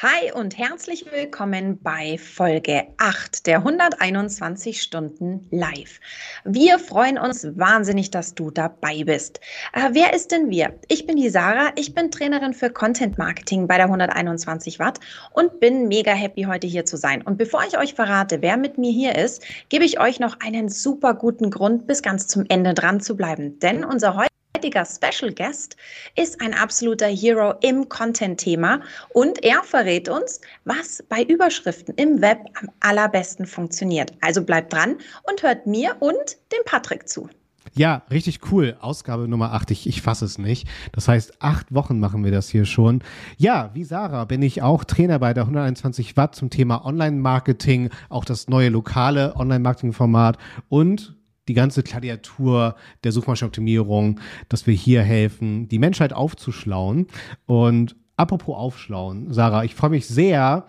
Hi und herzlich willkommen bei Folge 8 der 121 Stunden Live. Wir freuen uns wahnsinnig, dass du dabei bist. Äh, wer ist denn wir? Ich bin die Sarah, ich bin Trainerin für Content Marketing bei der 121 Watt und bin mega happy, heute hier zu sein. Und bevor ich euch verrate, wer mit mir hier ist, gebe ich euch noch einen super guten Grund, bis ganz zum Ende dran zu bleiben. Denn unser heutiger Special Guest ist ein absoluter Hero im Content-Thema und er verrät uns, was bei Überschriften im Web am allerbesten funktioniert. Also bleibt dran und hört mir und dem Patrick zu. Ja, richtig cool. Ausgabe Nummer 8. Ich, ich fasse es nicht. Das heißt, acht Wochen machen wir das hier schon. Ja, wie Sarah bin ich auch Trainer bei der 121 Watt zum Thema Online-Marketing, auch das neue lokale Online-Marketing-Format und die ganze Gladiatur der Suchmaschinenoptimierung, dass wir hier helfen, die Menschheit aufzuschlauen. Und apropos aufschlauen, Sarah, ich freue mich sehr,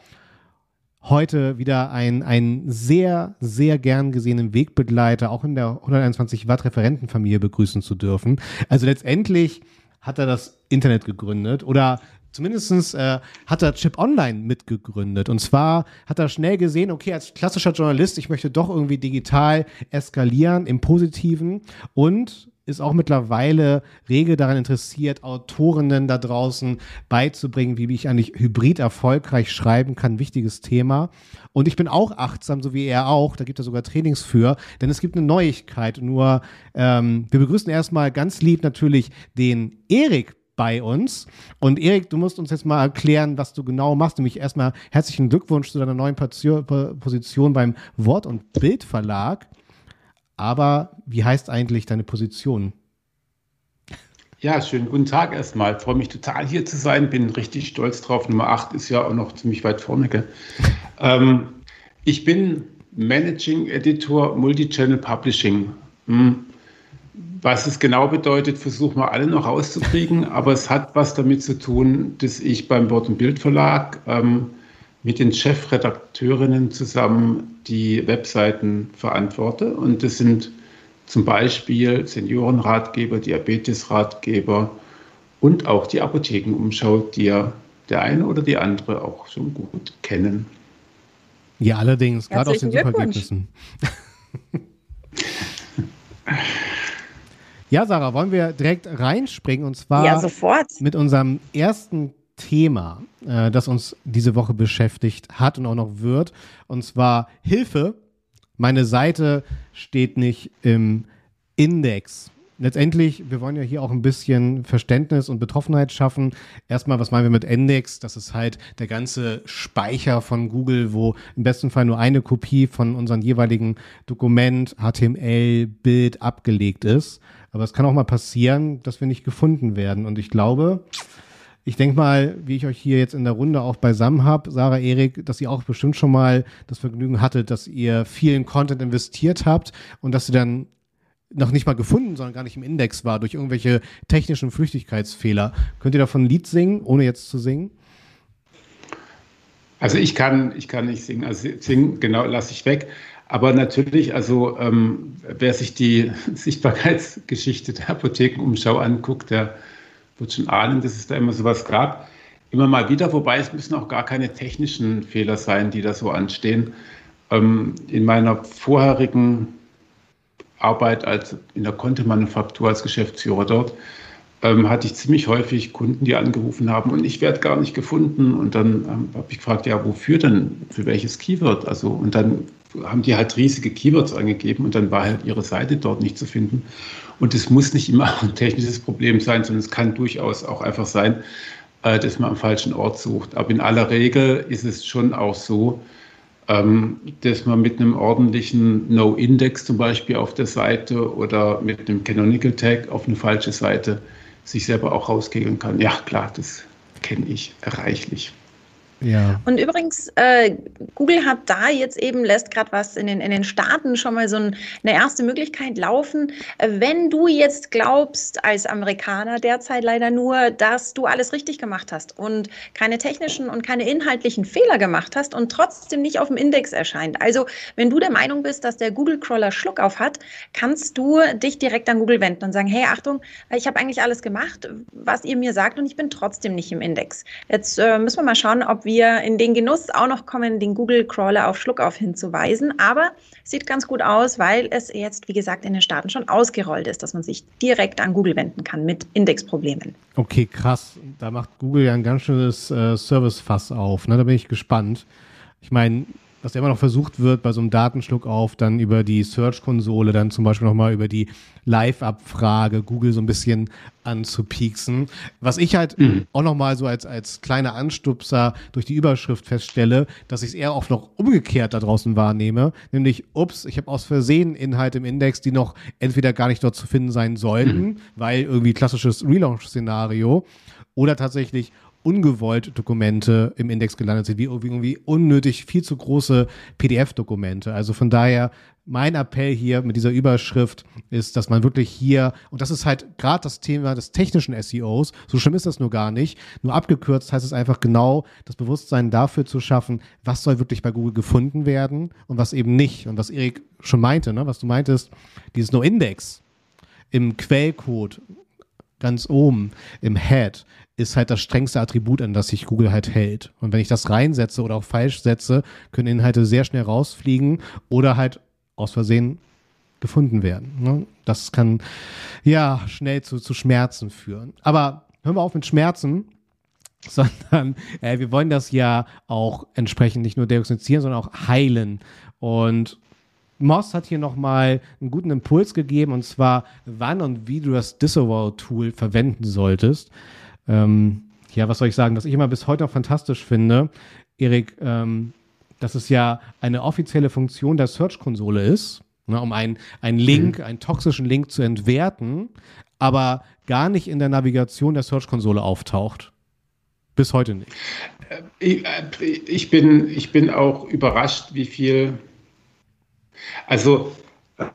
heute wieder einen, sehr, sehr gern gesehenen Wegbegleiter auch in der 121 Watt Referentenfamilie begrüßen zu dürfen. Also letztendlich hat er das Internet gegründet oder Zumindest äh, hat er Chip Online mitgegründet. Und zwar hat er schnell gesehen, okay, als klassischer Journalist, ich möchte doch irgendwie digital eskalieren im Positiven und ist auch mittlerweile rege daran interessiert, Autorinnen da draußen beizubringen, wie ich eigentlich hybrid erfolgreich schreiben kann. Wichtiges Thema. Und ich bin auch achtsam, so wie er auch. Da gibt er sogar Trainings für, denn es gibt eine Neuigkeit. Nur ähm, wir begrüßen erstmal ganz lieb natürlich den Erik bei uns. Und Erik, du musst uns jetzt mal erklären, was du genau machst. Nämlich erstmal herzlichen Glückwunsch zu deiner neuen Position beim Wort- und Bildverlag. Aber wie heißt eigentlich deine Position? Ja, schönen guten Tag erstmal. Ich freue mich total hier zu sein. Bin richtig stolz drauf. Nummer 8 ist ja auch noch ziemlich weit vorne. ähm, ich bin Managing Editor Multichannel Publishing. Hm. Was es genau bedeutet, versuchen wir alle noch rauszukriegen, aber es hat was damit zu tun, dass ich beim Wort- und Bildverlag ähm, mit den Chefredakteurinnen zusammen die Webseiten verantworte. Und das sind zum Beispiel Seniorenratgeber, Diabetesratgeber und auch die Apothekenumschau, die ja der eine oder die andere auch schon gut kennen. Ja, allerdings, gerade aus den Suchergebnissen. Ja, Sarah, wollen wir direkt reinspringen und zwar ja, sofort. mit unserem ersten Thema, äh, das uns diese Woche beschäftigt hat und auch noch wird. Und zwar Hilfe. Meine Seite steht nicht im Index letztendlich, wir wollen ja hier auch ein bisschen Verständnis und Betroffenheit schaffen. Erstmal, was meinen wir mit Index? Das ist halt der ganze Speicher von Google, wo im besten Fall nur eine Kopie von unserem jeweiligen Dokument, HTML, Bild abgelegt ist. Aber es kann auch mal passieren, dass wir nicht gefunden werden. Und ich glaube, ich denke mal, wie ich euch hier jetzt in der Runde auch beisammen habe, Sarah, Erik, dass ihr auch bestimmt schon mal das Vergnügen hattet, dass ihr vielen Content investiert habt und dass ihr dann noch nicht mal gefunden, sondern gar nicht im Index war durch irgendwelche technischen Flüchtigkeitsfehler. Könnt ihr davon ein Lied singen, ohne jetzt zu singen? Also ich kann, ich kann nicht singen. Also singen, genau, lasse ich weg. Aber natürlich, also ähm, wer sich die Sichtbarkeitsgeschichte der Apothekenumschau anguckt, der wird schon ahnen, dass es da immer sowas gab. Immer mal wieder, wobei es müssen auch gar keine technischen Fehler sein, die da so anstehen. Ähm, in meiner vorherigen Arbeit als in der Content-Manufaktur als Geschäftsführer dort, ähm, hatte ich ziemlich häufig Kunden, die angerufen haben und ich werde gar nicht gefunden. Und dann ähm, habe ich gefragt, ja, wofür denn? Für welches Keyword? Also, und dann haben die halt riesige Keywords angegeben und dann war halt ihre Seite dort nicht zu finden. Und es muss nicht immer ein technisches Problem sein, sondern es kann durchaus auch einfach sein, äh, dass man am falschen Ort sucht. Aber in aller Regel ist es schon auch so, ähm, dass man mit einem ordentlichen No-Index zum Beispiel auf der Seite oder mit einem Canonical Tag auf eine falsche Seite sich selber auch rauskegeln kann. Ja, klar, das kenne ich reichlich. Ja. Und übrigens, äh, Google hat da jetzt eben, lässt gerade was in den, in den Staaten schon mal so ein, eine erste Möglichkeit laufen. Wenn du jetzt glaubst, als Amerikaner derzeit leider nur, dass du alles richtig gemacht hast und keine technischen und keine inhaltlichen Fehler gemacht hast und trotzdem nicht auf dem Index erscheint. Also, wenn du der Meinung bist, dass der Google-Crawler Schluck auf hat, kannst du dich direkt an Google wenden und sagen, hey, Achtung, ich habe eigentlich alles gemacht, was ihr mir sagt und ich bin trotzdem nicht im Index. Jetzt äh, müssen wir mal schauen, ob wir wir in den Genuss auch noch kommen, den Google-Crawler auf Schluckauf hinzuweisen. Aber sieht ganz gut aus, weil es jetzt, wie gesagt, in den Staaten schon ausgerollt ist, dass man sich direkt an Google wenden kann mit Indexproblemen. Okay, krass. Da macht Google ja ein ganz schönes äh, Service-Fass auf. Ne? Da bin ich gespannt. Ich meine, was immer noch versucht wird, bei so einem Datenschluck auf, dann über die Search-Konsole, dann zum Beispiel nochmal über die Live-Abfrage Google so ein bisschen anzupieksen. Was ich halt mhm. auch nochmal so als, als kleiner Anstupser durch die Überschrift feststelle, dass ich es eher oft noch umgekehrt da draußen wahrnehme, nämlich, ups, ich habe aus Versehen Inhalte im Index, die noch entweder gar nicht dort zu finden sein sollten, mhm. weil irgendwie klassisches Relaunch-Szenario, oder tatsächlich, ungewollt Dokumente im Index gelandet sind, wie irgendwie unnötig viel zu große PDF-Dokumente. Also von daher mein Appell hier mit dieser Überschrift ist, dass man wirklich hier, und das ist halt gerade das Thema des technischen SEOs, so schlimm ist das nur gar nicht, nur abgekürzt heißt es einfach genau, das Bewusstsein dafür zu schaffen, was soll wirklich bei Google gefunden werden und was eben nicht. Und was Erik schon meinte, ne, was du meintest, dieses No-Index im Quellcode ganz oben im Head ist halt das strengste Attribut, an das sich Google halt hält. Und wenn ich das reinsetze oder auch falsch setze, können Inhalte sehr schnell rausfliegen oder halt aus Versehen gefunden werden. Ne? Das kann ja schnell zu, zu Schmerzen führen. Aber hören wir auf mit Schmerzen, sondern äh, wir wollen das ja auch entsprechend nicht nur diagnostizieren, sondern auch heilen. Und Moss hat hier nochmal einen guten Impuls gegeben, und zwar, wann und wie du das Disavow-Tool verwenden solltest. Ähm, ja, was soll ich sagen, was ich immer bis heute noch fantastisch finde, Erik, ähm, dass es ja eine offizielle Funktion der Search-Konsole ist, ne, um einen, einen Link, mhm. einen toxischen Link zu entwerten, aber gar nicht in der Navigation der Search-Konsole auftaucht. Bis heute nicht. Äh, äh, ich, bin, ich bin auch überrascht, wie viel also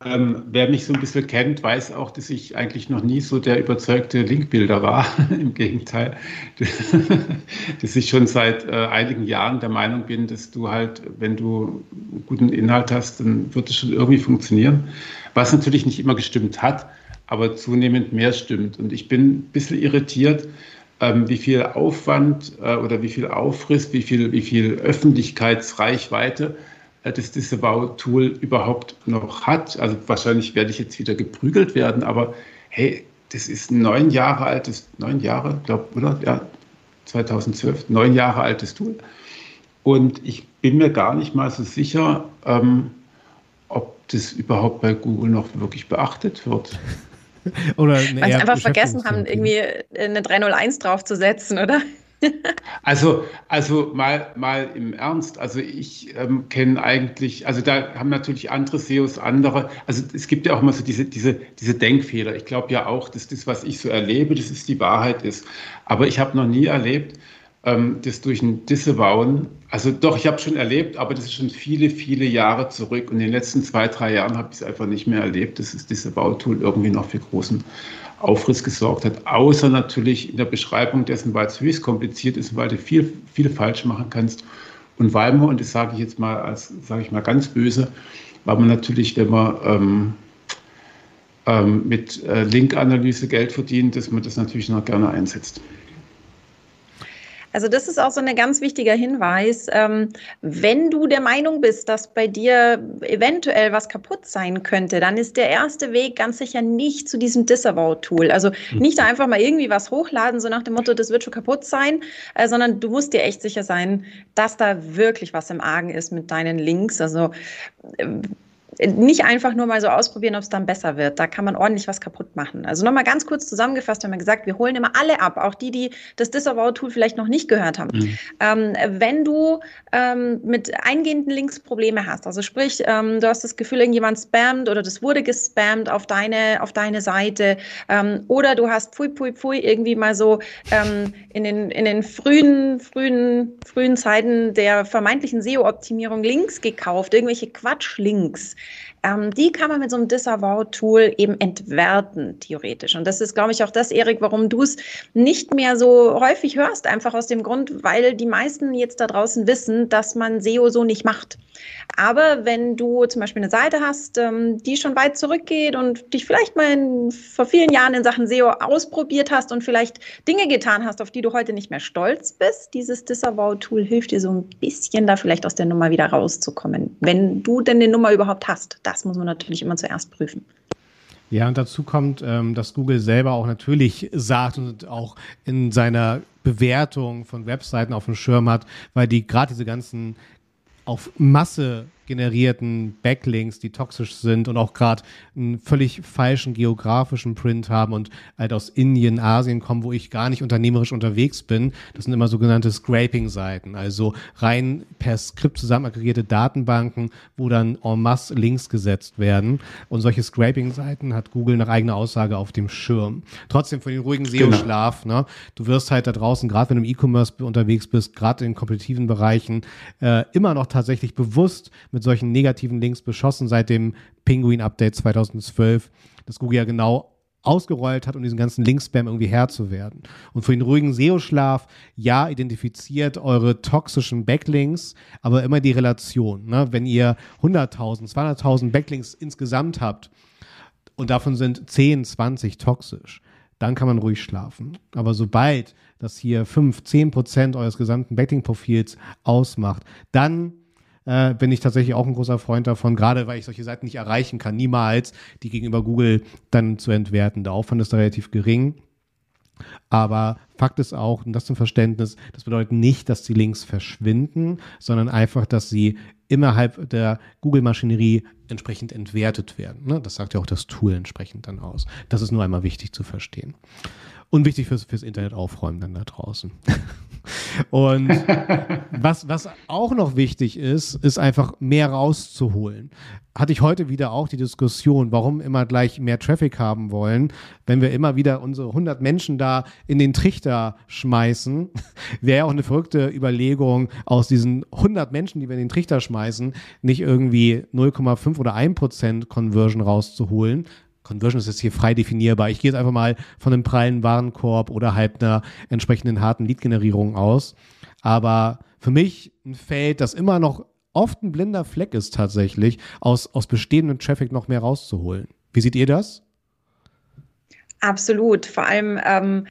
ähm, wer mich so ein bisschen kennt, weiß auch, dass ich eigentlich noch nie so der überzeugte Linkbilder war. Im Gegenteil, dass ich schon seit äh, einigen Jahren der Meinung bin, dass du halt, wenn du guten Inhalt hast, dann wird es schon irgendwie funktionieren. Was natürlich nicht immer gestimmt hat, aber zunehmend mehr stimmt. Und ich bin ein bisschen irritiert, ähm, wie viel Aufwand äh, oder wie viel Aufriss, wie viel, wie viel Öffentlichkeitsreichweite das Disavow-Tool überhaupt noch hat. Also wahrscheinlich werde ich jetzt wieder geprügelt werden, aber hey, das ist ein neun Jahre altes, neun Jahre, glaube oder? Ja, 2012, neun Jahre altes Tool. Und ich bin mir gar nicht mal so sicher, ähm, ob das überhaupt bei Google noch wirklich beachtet wird. oder Weil sie einfach vergessen haben, irgendwie eine 301 draufzusetzen, oder? Also, also mal, mal im Ernst, also ich ähm, kenne eigentlich, also da haben natürlich andere SEOs andere, also es gibt ja auch immer so diese, diese, diese Denkfehler. Ich glaube ja auch, dass das, was ich so erlebe, dass es die Wahrheit ist. Aber ich habe noch nie erlebt, ähm, das durch ein Disavowen, also doch, ich habe schon erlebt, aber das ist schon viele, viele Jahre zurück. Und in den letzten zwei, drei Jahren habe ich es einfach nicht mehr erlebt, dass das Disavow-Tool irgendwie noch für großen Aufriss gesorgt hat, außer natürlich in der Beschreibung dessen, weil es höchst kompliziert ist, weil du viel, viel falsch machen kannst. Und weil man, und das sage ich jetzt mal als, sage ich mal ganz böse, weil man natürlich, wenn man ähm, ähm, mit äh, Link-Analyse Geld verdient, dass man das natürlich noch gerne einsetzt. Also das ist auch so ein ganz wichtiger Hinweis. Ähm, wenn du der Meinung bist, dass bei dir eventuell was kaputt sein könnte, dann ist der erste Weg ganz sicher nicht zu diesem Disavow-Tool. Also hm. nicht einfach mal irgendwie was hochladen, so nach dem Motto, das wird schon kaputt sein, äh, sondern du musst dir echt sicher sein, dass da wirklich was im Argen ist mit deinen Links. Also nicht einfach nur mal so ausprobieren, ob es dann besser wird. Da kann man ordentlich was kaputt machen. Also nochmal ganz kurz zusammengefasst haben wir gesagt, wir holen immer alle ab, auch die, die das Disavow-Tool vielleicht noch nicht gehört haben. Mhm. Ähm, wenn du ähm, mit eingehenden Links Probleme hast, also sprich, ähm, du hast das Gefühl, irgendjemand spammt oder das wurde gespammt auf deine, auf deine Seite ähm, oder du hast pfui, pfui, pfui irgendwie mal so ähm, in, den, in den frühen, frühen, frühen Zeiten der vermeintlichen SEO-Optimierung Links gekauft, irgendwelche Quatsch-Links ähm, die kann man mit so einem Disavow-Tool eben entwerten, theoretisch. Und das ist, glaube ich, auch das, Erik, warum du es nicht mehr so häufig hörst, einfach aus dem Grund, weil die meisten jetzt da draußen wissen, dass man SEO so nicht macht. Aber wenn du zum Beispiel eine Seite hast, ähm, die schon weit zurückgeht und dich vielleicht mal in, vor vielen Jahren in Sachen SEO ausprobiert hast und vielleicht Dinge getan hast, auf die du heute nicht mehr stolz bist, dieses Disavow-Tool hilft dir so ein bisschen da vielleicht aus der Nummer wieder rauszukommen, wenn du denn eine Nummer überhaupt hast. Das muss man natürlich immer zuerst prüfen. Ja, und dazu kommt, ähm, dass Google selber auch natürlich sagt und auch in seiner Bewertung von Webseiten auf dem Schirm hat, weil die gerade diese ganzen auf Masse generierten Backlinks, die toxisch sind und auch gerade einen völlig falschen geografischen Print haben und halt aus Indien, Asien kommen, wo ich gar nicht unternehmerisch unterwegs bin. Das sind immer sogenannte Scraping-Seiten, also rein per Skript zusammen aggregierte Datenbanken, wo dann en masse Links gesetzt werden. Und solche Scraping-Seiten hat Google nach eigener Aussage auf dem Schirm. Trotzdem für den ruhigen genau. SEO-Schlaf, genau. ne? Du wirst halt da draußen, gerade wenn du im E-Commerce unterwegs bist, gerade in kompetitiven Bereichen, äh, immer noch tatsächlich bewusst mit solchen negativen Links beschossen seit dem Penguin-Update 2012, das Google ja genau ausgerollt hat, um diesen ganzen Link-Spam irgendwie Herr zu werden. Und für den ruhigen SEO-Schlaf, ja, identifiziert eure toxischen Backlinks, aber immer die Relation. Ne? Wenn ihr 100.000, 200.000 Backlinks insgesamt habt und davon sind 10, 20 toxisch, dann kann man ruhig schlafen. Aber sobald das hier 5, 10 Prozent eures gesamten Backlink-Profils ausmacht, dann äh, bin ich tatsächlich auch ein großer Freund davon, gerade weil ich solche Seiten nicht erreichen kann, niemals die gegenüber Google dann zu entwerten. Der Aufwand ist da relativ gering. Aber Fakt ist auch, und das zum Verständnis, das bedeutet nicht, dass die Links verschwinden, sondern einfach, dass sie innerhalb der Google-Maschinerie entsprechend entwertet werden. Ne? Das sagt ja auch das Tool entsprechend dann aus. Das ist nur einmal wichtig zu verstehen. Und wichtig fürs, fürs Internet aufräumen dann da draußen. Und was, was auch noch wichtig ist, ist einfach mehr rauszuholen. Hatte ich heute wieder auch die Diskussion, warum immer gleich mehr Traffic haben wollen, wenn wir immer wieder unsere 100 Menschen da in den Trichter schmeißen. Wäre ja auch eine verrückte Überlegung, aus diesen 100 Menschen, die wir in den Trichter schmeißen, nicht irgendwie 0,5 oder 1 Prozent Conversion rauszuholen, Conversion ist jetzt hier frei definierbar. Ich gehe jetzt einfach mal von einem prallen Warenkorb oder halt einer entsprechenden harten Lead-Generierung aus. Aber für mich ein Feld, das immer noch oft ein blinder Fleck ist tatsächlich, aus, aus bestehendem Traffic noch mehr rauszuholen. Wie seht ihr das? Absolut. Vor allem ähm,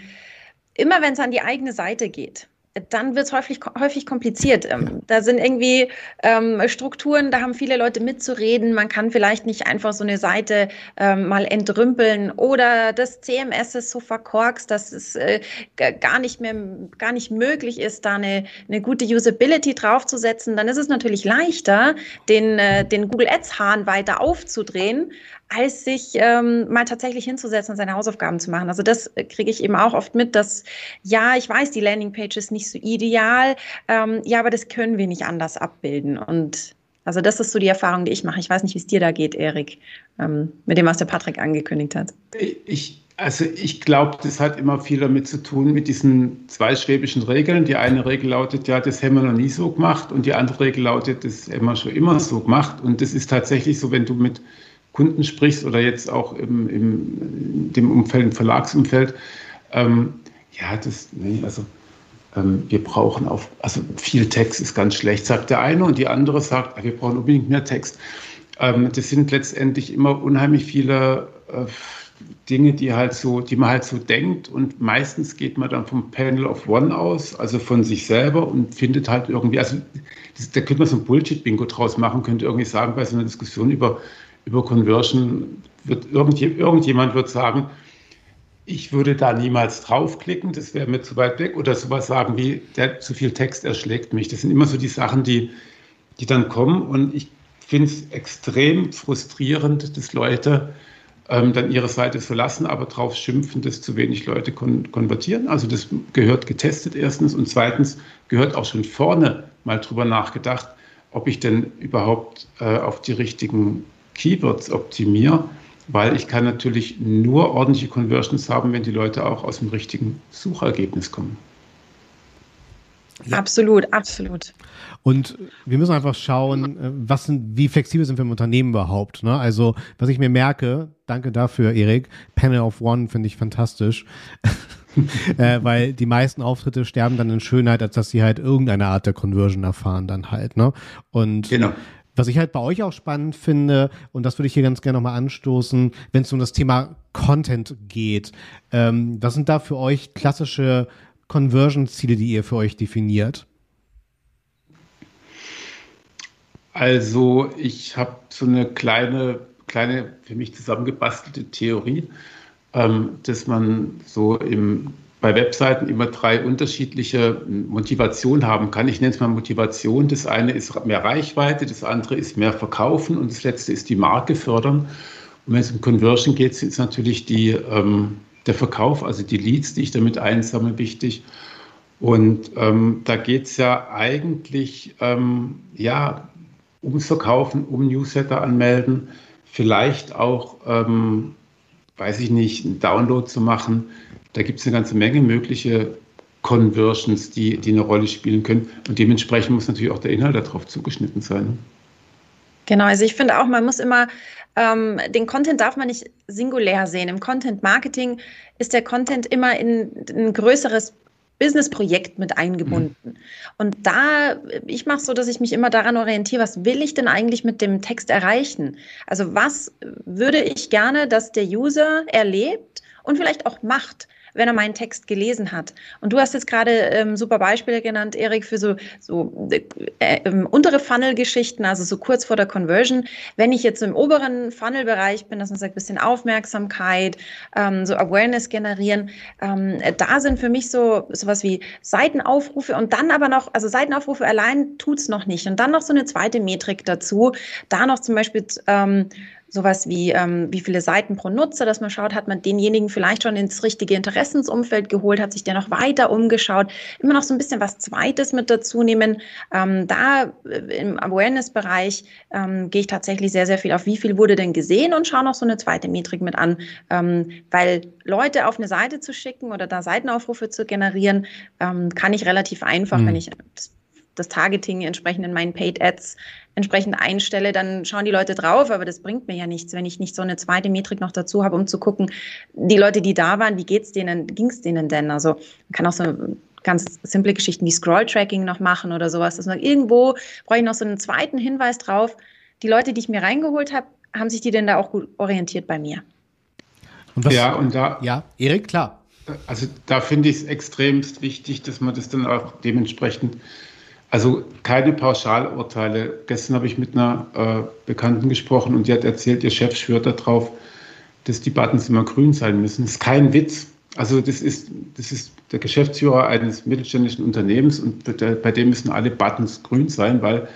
immer, wenn es an die eigene Seite geht dann wird es häufig, häufig kompliziert. Ähm, da sind irgendwie ähm, Strukturen, da haben viele Leute mitzureden. Man kann vielleicht nicht einfach so eine Seite ähm, mal entrümpeln oder das CMS ist so verkorkst, dass es äh, gar nicht mehr, gar nicht möglich ist, da eine, eine gute Usability draufzusetzen. Dann ist es natürlich leichter, den, äh, den Google Ads Hahn weiter aufzudrehen, als sich ähm, mal tatsächlich hinzusetzen und seine Hausaufgaben zu machen. Also das äh, kriege ich eben auch oft mit, dass ja, ich weiß, die Landingpage ist nicht so ideal, ähm, ja, aber das können wir nicht anders abbilden. Und also das ist so die Erfahrung, die ich mache. Ich weiß nicht, wie es dir da geht, Erik, ähm, mit dem, was der Patrick angekündigt hat. Ich, also ich glaube, das hat immer viel damit zu tun, mit diesen zwei schwäbischen Regeln. Die eine Regel lautet, ja, das haben wir noch nie so gemacht und die andere Regel lautet, das haben wir schon immer so gemacht. Und das ist tatsächlich so, wenn du mit Kunden sprichst oder jetzt auch im, im dem Umfeld, im Verlagsumfeld, ähm, ja, das, nee, also ähm, wir brauchen auf, also viel Text ist ganz schlecht, sagt der eine und die andere sagt, wir brauchen unbedingt mehr Text. Ähm, das sind letztendlich immer unheimlich viele äh, Dinge, die halt so, die man halt so denkt und meistens geht man dann vom Panel of One aus, also von sich selber und findet halt irgendwie, also das, da könnte man so ein Bullshit-Bingo draus machen, könnte irgendwie sagen, bei so einer Diskussion über über Conversion wird irgendjemand wird sagen, ich würde da niemals draufklicken, das wäre mir zu weit weg oder sowas sagen wie, der zu viel Text erschlägt mich. Das sind immer so die Sachen, die, die dann kommen und ich finde es extrem frustrierend, dass Leute ähm, dann ihre Seite verlassen, aber darauf schimpfen, dass zu wenig Leute kon konvertieren. Also das gehört getestet erstens und zweitens gehört auch schon vorne mal drüber nachgedacht, ob ich denn überhaupt äh, auf die richtigen Keywords optimiere, weil ich kann natürlich nur ordentliche Conversions haben, wenn die Leute auch aus dem richtigen Suchergebnis kommen. Ja. Absolut, absolut. Und wir müssen einfach schauen, äh, was sind, wie flexibel sind wir im Unternehmen überhaupt. Ne? Also, was ich mir merke, danke dafür, Erik, Panel of One finde ich fantastisch. äh, weil die meisten Auftritte sterben dann in Schönheit, als dass sie halt irgendeine Art der Conversion erfahren dann halt. Ne? Und genau. Was ich halt bei euch auch spannend finde, und das würde ich hier ganz gerne nochmal anstoßen, wenn es um das Thema Content geht, ähm, was sind da für euch klassische Conversion-Ziele, die ihr für euch definiert? Also ich habe so eine kleine, kleine für mich zusammengebastelte Theorie, ähm, dass man so im, bei Webseiten immer drei unterschiedliche Motivationen haben kann. Ich nenne es mal Motivation. Das eine ist mehr Reichweite, das andere ist mehr Verkaufen und das letzte ist die Marke fördern. Und wenn es um Conversion geht, ist natürlich die ähm, der Verkauf, also die Leads, die ich damit einsammle, wichtig. Und ähm, da geht es ja eigentlich ähm, ja, ums Verkaufen, um Newsletter anmelden, vielleicht auch, ähm, weiß ich nicht, einen Download zu machen. Da gibt es eine ganze Menge mögliche Conversions, die, die eine Rolle spielen können. Und dementsprechend muss natürlich auch der Inhalt darauf zugeschnitten sein. Genau, also ich finde auch, man muss immer ähm, den Content darf man nicht singulär sehen. Im Content Marketing ist der Content immer in ein größeres Businessprojekt mit eingebunden. Mhm. Und da, ich mache so, dass ich mich immer daran orientiere, was will ich denn eigentlich mit dem Text erreichen? Also was würde ich gerne, dass der User erlebt und vielleicht auch macht? Wenn er meinen Text gelesen hat. Und du hast jetzt gerade ähm, super Beispiele genannt, Erik, für so, so äh, äh, untere Funnel-Geschichten, also so kurz vor der Conversion. Wenn ich jetzt im oberen Funnel-Bereich bin, dass man sagt, bisschen Aufmerksamkeit, ähm, so Awareness generieren, ähm, da sind für mich so sowas wie Seitenaufrufe und dann aber noch, also Seitenaufrufe allein tut's noch nicht. Und dann noch so eine zweite Metrik dazu, da noch zum Beispiel ähm, sowas wie, ähm, wie viele Seiten pro Nutzer, dass man schaut, hat man denjenigen vielleicht schon ins richtige Interessensumfeld geholt, hat sich der noch weiter umgeschaut, immer noch so ein bisschen was Zweites mit dazu nehmen. Ähm, da äh, im Awareness-Bereich ähm, gehe ich tatsächlich sehr, sehr viel auf, wie viel wurde denn gesehen und schaue noch so eine zweite Metrik mit an, ähm, weil Leute auf eine Seite zu schicken oder da Seitenaufrufe zu generieren, ähm, kann ich relativ einfach, mhm. wenn ich das Targeting entsprechend in meinen Paid Ads entsprechend einstelle, dann schauen die Leute drauf, aber das bringt mir ja nichts, wenn ich nicht so eine zweite Metrik noch dazu habe, um zu gucken, die Leute, die da waren, wie geht's denen, ging's denen denn? Also man kann auch so ganz simple Geschichten wie Scroll-Tracking noch machen oder sowas. Dass man irgendwo brauche ich noch so einen zweiten Hinweis drauf. Die Leute, die ich mir reingeholt habe, haben sich die denn da auch gut orientiert bei mir? Und was, ja, und da. Ja, Erik, klar. Also da finde ich es extremst wichtig, dass man das dann auch dementsprechend also keine Pauschalurteile. Gestern habe ich mit einer äh, Bekannten gesprochen und die hat erzählt, ihr Chef schwört darauf, dass die Buttons immer grün sein müssen. Das ist kein Witz. Also das ist, das ist der Geschäftsführer eines mittelständischen Unternehmens und bei dem müssen alle Buttons grün sein, weil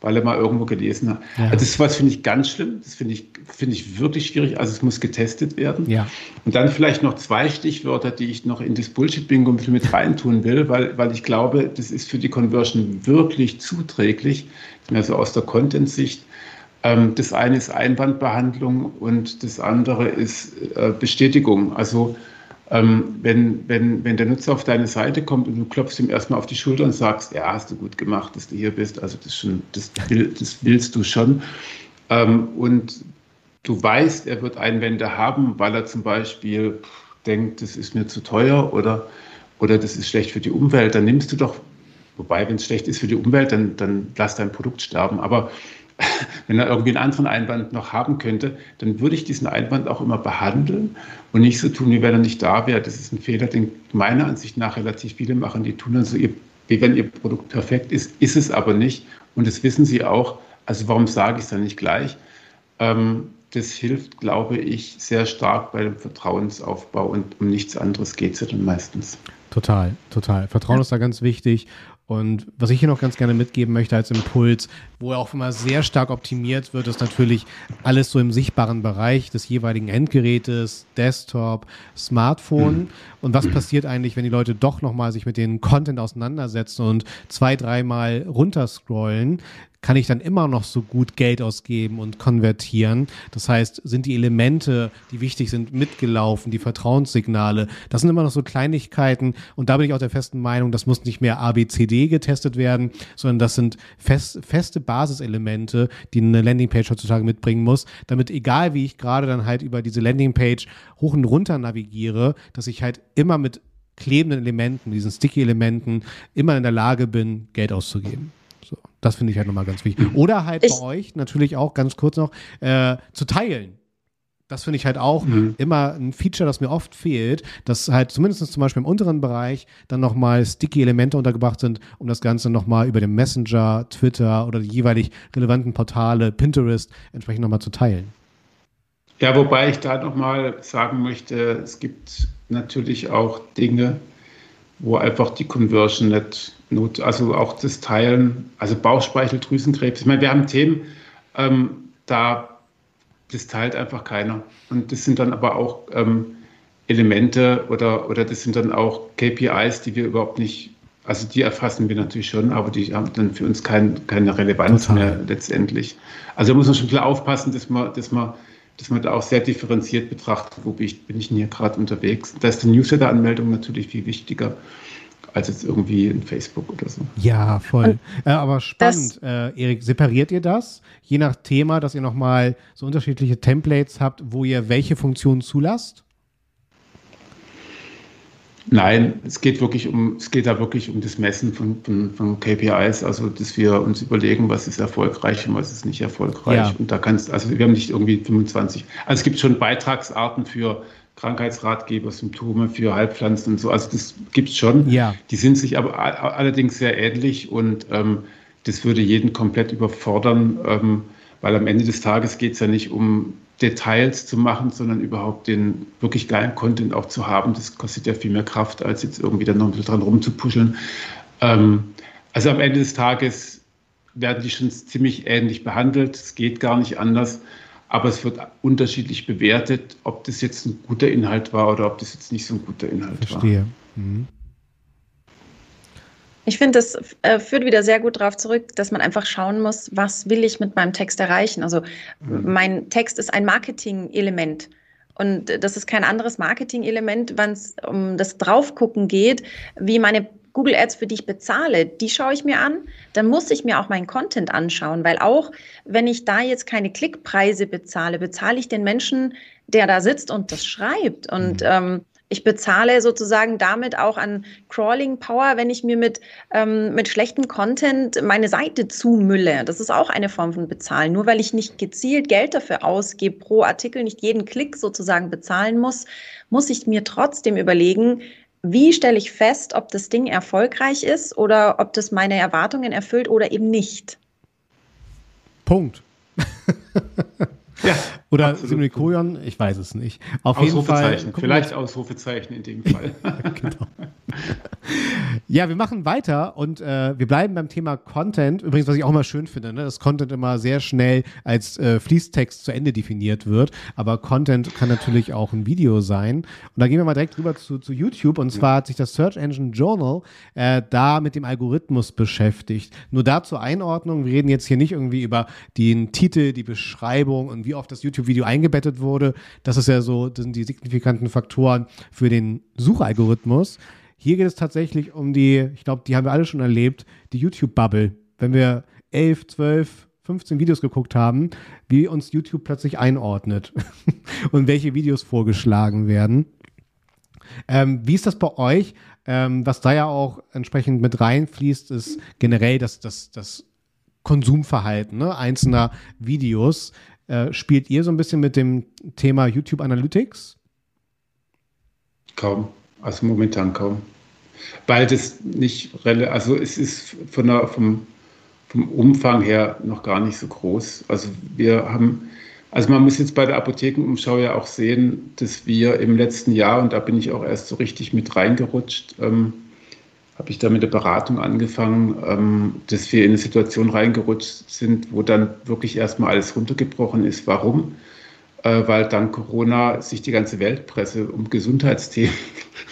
weil er mal irgendwo gelesen hat. Ja. Also das was finde ich ganz schlimm. Das finde ich, finde ich wirklich schwierig. Also es muss getestet werden. Ja. Und dann vielleicht noch zwei Stichwörter, die ich noch in das Bullshit-Bingo mit reintun will, weil, weil ich glaube, das ist für die Conversion wirklich zuträglich. Also aus der Content-Sicht. Ähm, das eine ist Einwandbehandlung und das andere ist äh, Bestätigung. Also ähm, wenn, wenn, wenn der Nutzer auf deine Seite kommt und du klopfst ihm erstmal auf die Schulter und sagst, ja, hast du gut gemacht, dass du hier bist, also das, schon, das, will, das willst du schon. Ähm, und du weißt, er wird Einwände haben, weil er zum Beispiel denkt, das ist mir zu teuer oder, oder das ist schlecht für die Umwelt, dann nimmst du doch, wobei, wenn es schlecht ist für die Umwelt, dann, dann lass dein Produkt sterben. Aber wenn er irgendwie einen anderen Einwand noch haben könnte, dann würde ich diesen Einwand auch immer behandeln und nicht so tun, wie wenn er nicht da wäre. Das ist ein Fehler, den meiner Ansicht nach relativ viele machen. Die tun dann so, wie wenn ihr Produkt perfekt ist, ist es aber nicht. Und das wissen sie auch. Also warum sage ich es dann nicht gleich? Ähm, das hilft, glaube ich, sehr stark bei dem Vertrauensaufbau und um nichts anderes geht es ja dann meistens. Total, total. Vertrauen ja. ist da ganz wichtig. Und was ich hier noch ganz gerne mitgeben möchte als Impuls, wo er auch immer sehr stark optimiert wird, ist natürlich alles so im sichtbaren Bereich des jeweiligen Endgerätes, Desktop, Smartphone. Mhm. Und was passiert eigentlich, wenn die Leute doch nochmal sich mit den Content auseinandersetzen und zwei, dreimal runterscrollen? Kann ich dann immer noch so gut Geld ausgeben und konvertieren. Das heißt, sind die Elemente, die wichtig sind, mitgelaufen, die Vertrauenssignale. Das sind immer noch so Kleinigkeiten. Und da bin ich auch der festen Meinung, das muss nicht mehr ABCD getestet werden, sondern das sind fest, feste Basiselemente, die eine Landingpage heutzutage mitbringen muss, damit egal wie ich gerade dann halt über diese Landingpage hoch und runter navigiere, dass ich halt immer mit klebenden Elementen, diesen Sticky-Elementen, immer in der Lage bin, Geld auszugeben. Das finde ich halt nochmal ganz wichtig. Oder halt ich bei euch natürlich auch ganz kurz noch äh, zu teilen. Das finde ich halt auch mhm. immer ein Feature, das mir oft fehlt, dass halt zumindest zum Beispiel im unteren Bereich dann nochmal sticky Elemente untergebracht sind, um das Ganze nochmal über den Messenger, Twitter oder die jeweilig relevanten Portale, Pinterest entsprechend nochmal zu teilen. Ja, wobei ich da nochmal sagen möchte, es gibt natürlich auch Dinge, wo einfach die Conversion nicht not, also auch das Teilen, also Bauchspeicheldrüsenkrebs. Ich meine, wir haben Themen, ähm, da das teilt einfach keiner. Und das sind dann aber auch ähm, Elemente oder, oder das sind dann auch KPIs, die wir überhaupt nicht, also die erfassen wir natürlich schon, aber die haben dann für uns kein, keine Relevanz Total. mehr letztendlich. Also da muss man schon klar aufpassen, dass man, dass man dass man da auch sehr differenziert betrachtet, wo bin ich, bin ich denn hier gerade unterwegs. Da ist die Newsletter-Anmeldung natürlich viel wichtiger als jetzt irgendwie in Facebook oder so. Ja, voll. Äh, aber spannend, äh, Erik, separiert ihr das? Je nach Thema, dass ihr nochmal so unterschiedliche Templates habt, wo ihr welche Funktionen zulasst? Nein, es geht wirklich um, es geht da wirklich um das Messen von, von, von KPIs, also dass wir uns überlegen, was ist erfolgreich und was ist nicht erfolgreich. Ja. Und da kannst, also wir haben nicht irgendwie 25. Also es gibt schon Beitragsarten für Krankheitsratgeber, Symptome für Heilpflanzen und so. Also das gibt es schon. Ja. Die sind sich aber allerdings sehr ähnlich und ähm, das würde jeden komplett überfordern, ähm, weil am Ende des Tages geht es ja nicht um Details zu machen, sondern überhaupt den wirklich geilen Content auch zu haben. Das kostet ja viel mehr Kraft, als jetzt irgendwie dann noch ein bisschen dran rumzupuscheln. Ähm, also am Ende des Tages werden die schon ziemlich ähnlich behandelt. Es geht gar nicht anders. Aber es wird unterschiedlich bewertet, ob das jetzt ein guter Inhalt war oder ob das jetzt nicht so ein guter Inhalt Verstehe. war. Verstehe. Mhm. Ich finde, das äh, führt wieder sehr gut darauf zurück, dass man einfach schauen muss, was will ich mit meinem Text erreichen. Also mhm. mein Text ist ein Marketing-Element. Und das ist kein anderes Marketing-Element, wenn es um das Draufgucken geht, wie meine Google Ads, für die ich bezahle, die schaue ich mir an. Dann muss ich mir auch meinen Content anschauen, weil auch wenn ich da jetzt keine Klickpreise bezahle, bezahle ich den Menschen, der da sitzt und das schreibt. Und mhm. ähm, ich bezahle sozusagen damit auch an Crawling Power, wenn ich mir mit, ähm, mit schlechtem Content meine Seite zumülle. Das ist auch eine Form von Bezahlen. Nur weil ich nicht gezielt Geld dafür ausgebe, pro Artikel nicht jeden Klick sozusagen bezahlen muss, muss ich mir trotzdem überlegen, wie stelle ich fest, ob das Ding erfolgreich ist oder ob das meine Erwartungen erfüllt oder eben nicht. Punkt. Ja, Oder Simulikoion, ich weiß es nicht. Auf jeden Fall. Vielleicht Ausrufezeichen in dem Fall. genau. Ja, wir machen weiter und äh, wir bleiben beim Thema Content. Übrigens, was ich auch immer schön finde, ne, dass Content immer sehr schnell als äh, Fließtext zu Ende definiert wird. Aber Content kann natürlich auch ein Video sein. Und da gehen wir mal direkt rüber zu, zu YouTube. Und zwar hat sich das Search Engine Journal äh, da mit dem Algorithmus beschäftigt. Nur da zur Einordnung, wir reden jetzt hier nicht irgendwie über den Titel, die Beschreibung und wie oft das YouTube-Video eingebettet wurde. Das ist ja so, das sind die signifikanten Faktoren für den Suchalgorithmus. Hier geht es tatsächlich um die, ich glaube, die haben wir alle schon erlebt, die YouTube-Bubble. Wenn wir elf, zwölf, 15 Videos geguckt haben, wie uns YouTube plötzlich einordnet und welche Videos vorgeschlagen werden. Ähm, wie ist das bei euch? Ähm, was da ja auch entsprechend mit reinfließt, ist generell das, das, das Konsumverhalten ne, einzelner Videos. Äh, spielt ihr so ein bisschen mit dem Thema YouTube Analytics? Kaum. Also momentan kaum. Weil das nicht, also es ist von der, vom, vom Umfang her noch gar nicht so groß. Also wir haben, also man muss jetzt bei der Apothekenumschau ja auch sehen, dass wir im letzten Jahr, und da bin ich auch erst so richtig mit reingerutscht, ähm, habe ich da mit der Beratung angefangen, ähm, dass wir in eine Situation reingerutscht sind, wo dann wirklich erstmal alles runtergebrochen ist. Warum? Äh, weil dann Corona sich die ganze Weltpresse um Gesundheitsthemen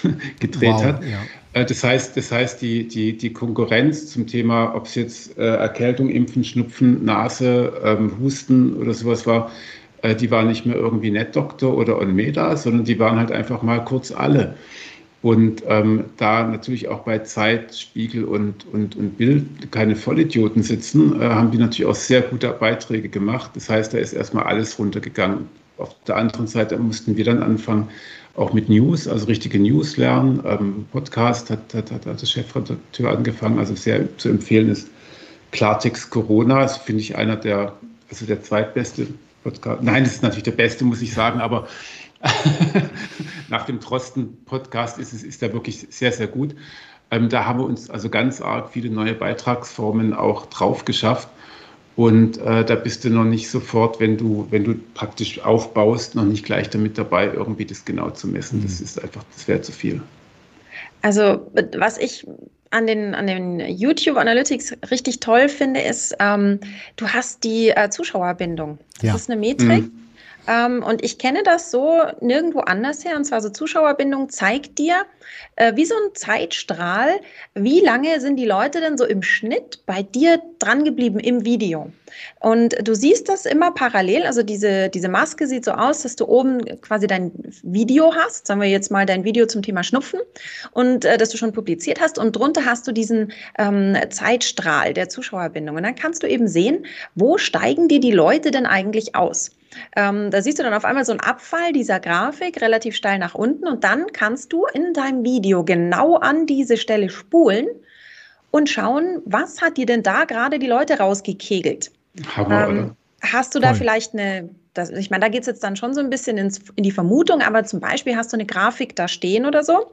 gedreht wow, hat. Ja. Äh, das heißt, das heißt die, die, die Konkurrenz zum Thema, ob es jetzt äh, Erkältung, Impfen, Schnupfen, Nase, ähm, Husten oder sowas war, äh, die war nicht mehr irgendwie NetDoktor oder Onmeda, sondern die waren halt einfach mal kurz alle. Und ähm, da natürlich auch bei Zeit, Spiegel und, und, und Bild keine Vollidioten sitzen, äh, haben die natürlich auch sehr gute Beiträge gemacht. Das heißt, da ist erstmal alles runtergegangen. Auf der anderen Seite mussten wir dann anfangen, auch mit News, also richtige News lernen. Ähm, Podcast hat, hat, hat der Chefredakteur angefangen, also sehr zu empfehlen ist Klartext Corona. Das finde ich einer der, also der zweitbeste Podcast. Nein, das ist natürlich der beste, muss ich sagen, aber Nach dem Drosten-Podcast ist es ist er wirklich sehr, sehr gut. Ähm, da haben wir uns also ganz arg viele neue Beitragsformen auch drauf geschafft. Und äh, da bist du noch nicht sofort, wenn du, wenn du praktisch aufbaust, noch nicht gleich damit dabei, irgendwie das genau zu messen. Mhm. Das ist einfach, das wäre zu viel. Also, was ich an den, an den YouTube Analytics richtig toll finde, ist, ähm, du hast die äh, Zuschauerbindung. Das ja. ist eine Metrik. Mhm ähm, und ich kenne das so nirgendwo anders her. Und zwar so Zuschauerbindung zeigt dir, äh, wie so ein Zeitstrahl, wie lange sind die Leute denn so im Schnitt bei dir dran geblieben im Video. Und du siehst das immer parallel. Also diese, diese Maske sieht so aus, dass du oben quasi dein Video hast. Sagen wir jetzt mal dein Video zum Thema Schnupfen und äh, das du schon publiziert hast. Und drunter hast du diesen ähm, Zeitstrahl der Zuschauerbindung. Und dann kannst du eben sehen, wo steigen dir die Leute denn eigentlich aus. Ähm, da siehst du dann auf einmal so einen Abfall dieser Grafik relativ steil nach unten und dann kannst du in deinem Video genau an diese Stelle spulen und schauen, was hat dir denn da gerade die Leute rausgekegelt. Hammer, ähm, hast du da Toll. vielleicht eine, das, ich meine, da geht es jetzt dann schon so ein bisschen ins, in die Vermutung, aber zum Beispiel hast du eine Grafik da stehen oder so,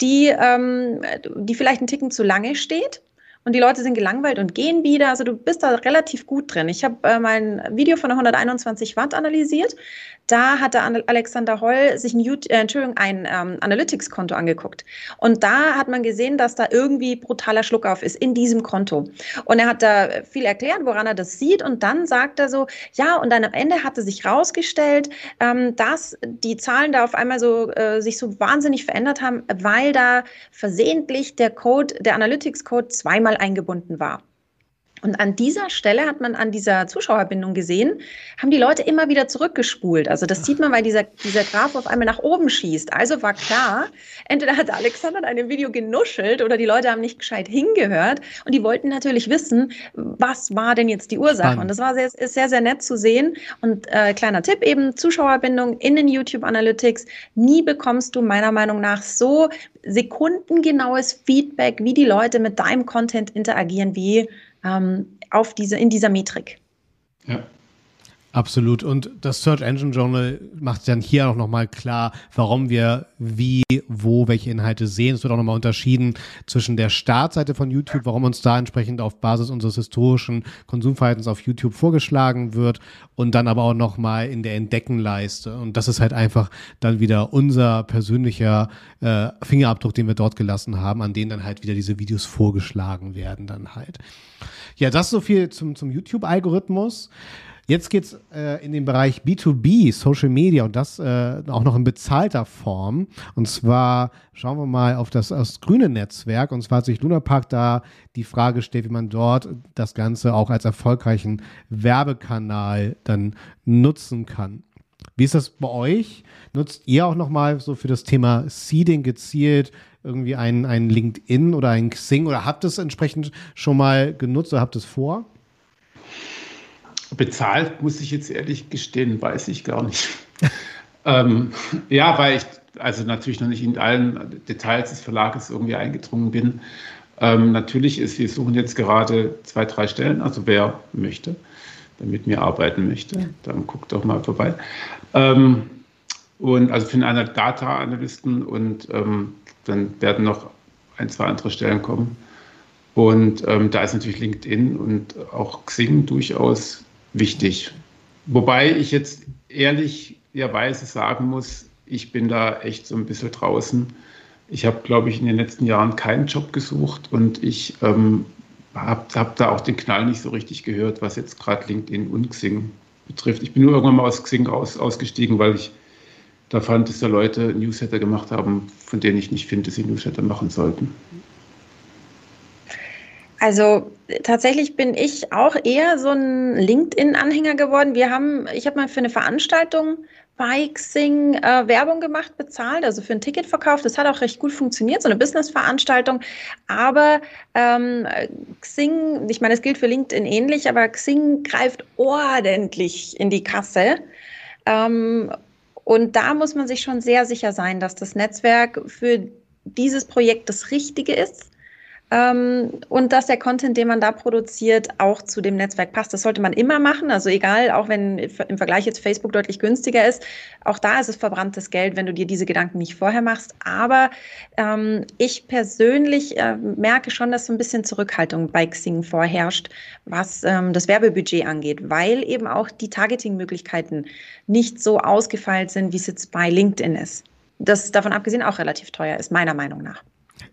die, ähm, die vielleicht einen Ticken zu lange steht und die Leute sind gelangweilt und gehen wieder. Also du bist da relativ gut drin. Ich habe äh, mein Video von 121 Watt analysiert. Da hat der Alexander Holl sich ein, YouTube, äh, ein ähm, Analytics-Konto angeguckt. Und da hat man gesehen, dass da irgendwie brutaler Schluckauf ist in diesem Konto. Und er hat da viel erklärt, woran er das sieht. Und dann sagt er so, ja, und dann am Ende hatte sich rausgestellt, ähm, dass die Zahlen da auf einmal so äh, sich so wahnsinnig verändert haben, weil da versehentlich der Code, der Analytics-Code zweimal eingebunden war. Und an dieser Stelle hat man an dieser Zuschauerbindung gesehen, haben die Leute immer wieder zurückgespult. Also das sieht man, weil dieser, dieser Graph auf einmal nach oben schießt. Also war klar, entweder hat Alexander in einem Video genuschelt oder die Leute haben nicht gescheit hingehört. Und die wollten natürlich wissen, was war denn jetzt die Ursache. Spannend. Und das war sehr, ist sehr, sehr nett zu sehen. Und äh, kleiner Tipp eben, Zuschauerbindung in den YouTube Analytics. Nie bekommst du meiner Meinung nach so sekundengenaues Feedback, wie die Leute mit deinem Content interagieren, wie ähm, auf diese, in dieser Metrik. Ja. Absolut. Und das Search Engine Journal macht dann hier auch nochmal klar, warum wir wie, wo, welche Inhalte sehen. Es wird auch nochmal unterschieden zwischen der Startseite von YouTube, warum uns da entsprechend auf Basis unseres historischen Konsumverhaltens auf YouTube vorgeschlagen wird und dann aber auch nochmal in der Entdeckenleiste. Und das ist halt einfach dann wieder unser persönlicher äh, Fingerabdruck, den wir dort gelassen haben, an denen dann halt wieder diese Videos vorgeschlagen werden dann halt. Ja, das so viel zum, zum YouTube-Algorithmus. Jetzt geht's äh, in den Bereich B2B, Social Media und das äh, auch noch in bezahlter Form. Und zwar schauen wir mal auf das, das grüne Netzwerk. Und zwar hat sich Lunapark da die Frage gestellt, wie man dort das Ganze auch als erfolgreichen Werbekanal dann nutzen kann. Wie ist das bei euch? Nutzt ihr auch nochmal so für das Thema Seeding gezielt irgendwie ein, ein LinkedIn oder ein Xing oder habt es entsprechend schon mal genutzt oder habt es vor? Bezahlt, muss ich jetzt ehrlich gestehen, weiß ich gar nicht. ähm, ja, weil ich also natürlich noch nicht in allen Details des Verlages irgendwie eingedrungen bin. Ähm, natürlich ist, wir suchen jetzt gerade zwei, drei Stellen, also wer möchte, der mit mir arbeiten möchte, dann guckt doch mal vorbei. Ähm, und also für einen Data-Analysten und ähm, dann werden noch ein, zwei andere Stellen kommen. Und ähm, da ist natürlich LinkedIn und auch Xing durchaus wichtig. Wobei ich jetzt ehrlicherweise sagen muss, ich bin da echt so ein bisschen draußen, Ich habe, glaube ich, in den letzten Jahren keinen Job gesucht und ich ähm, habe hab da auch den Knall nicht so richtig gehört, was jetzt gerade LinkedIn und Xing betrifft. Ich bin nur irgendwann mal aus Xing aus, ausgestiegen, weil ich da fand, dass da Leute Newsletter gemacht haben, von denen ich nicht finde, dass sie Newsletter machen sollten. Also tatsächlich bin ich auch eher so ein LinkedIn-Anhänger geworden. Wir haben, ich habe mal für eine Veranstaltung bei Xing äh, Werbung gemacht, bezahlt, also für ein Ticketverkauf. Das hat auch recht gut funktioniert, so eine Business-Veranstaltung. Aber ähm, Xing, ich meine, es gilt für LinkedIn ähnlich, aber Xing greift ordentlich in die Kasse. Ähm, und da muss man sich schon sehr sicher sein, dass das Netzwerk für dieses Projekt das Richtige ist und dass der Content, den man da produziert, auch zu dem Netzwerk passt. Das sollte man immer machen. Also egal, auch wenn im Vergleich jetzt Facebook deutlich günstiger ist, auch da ist es verbranntes Geld, wenn du dir diese Gedanken nicht vorher machst. Aber ähm, ich persönlich äh, merke schon, dass so ein bisschen Zurückhaltung bei Xing vorherrscht, was ähm, das Werbebudget angeht, weil eben auch die Targeting-Möglichkeiten nicht so ausgefeilt sind, wie es jetzt bei LinkedIn ist. Das davon abgesehen auch relativ teuer ist, meiner Meinung nach.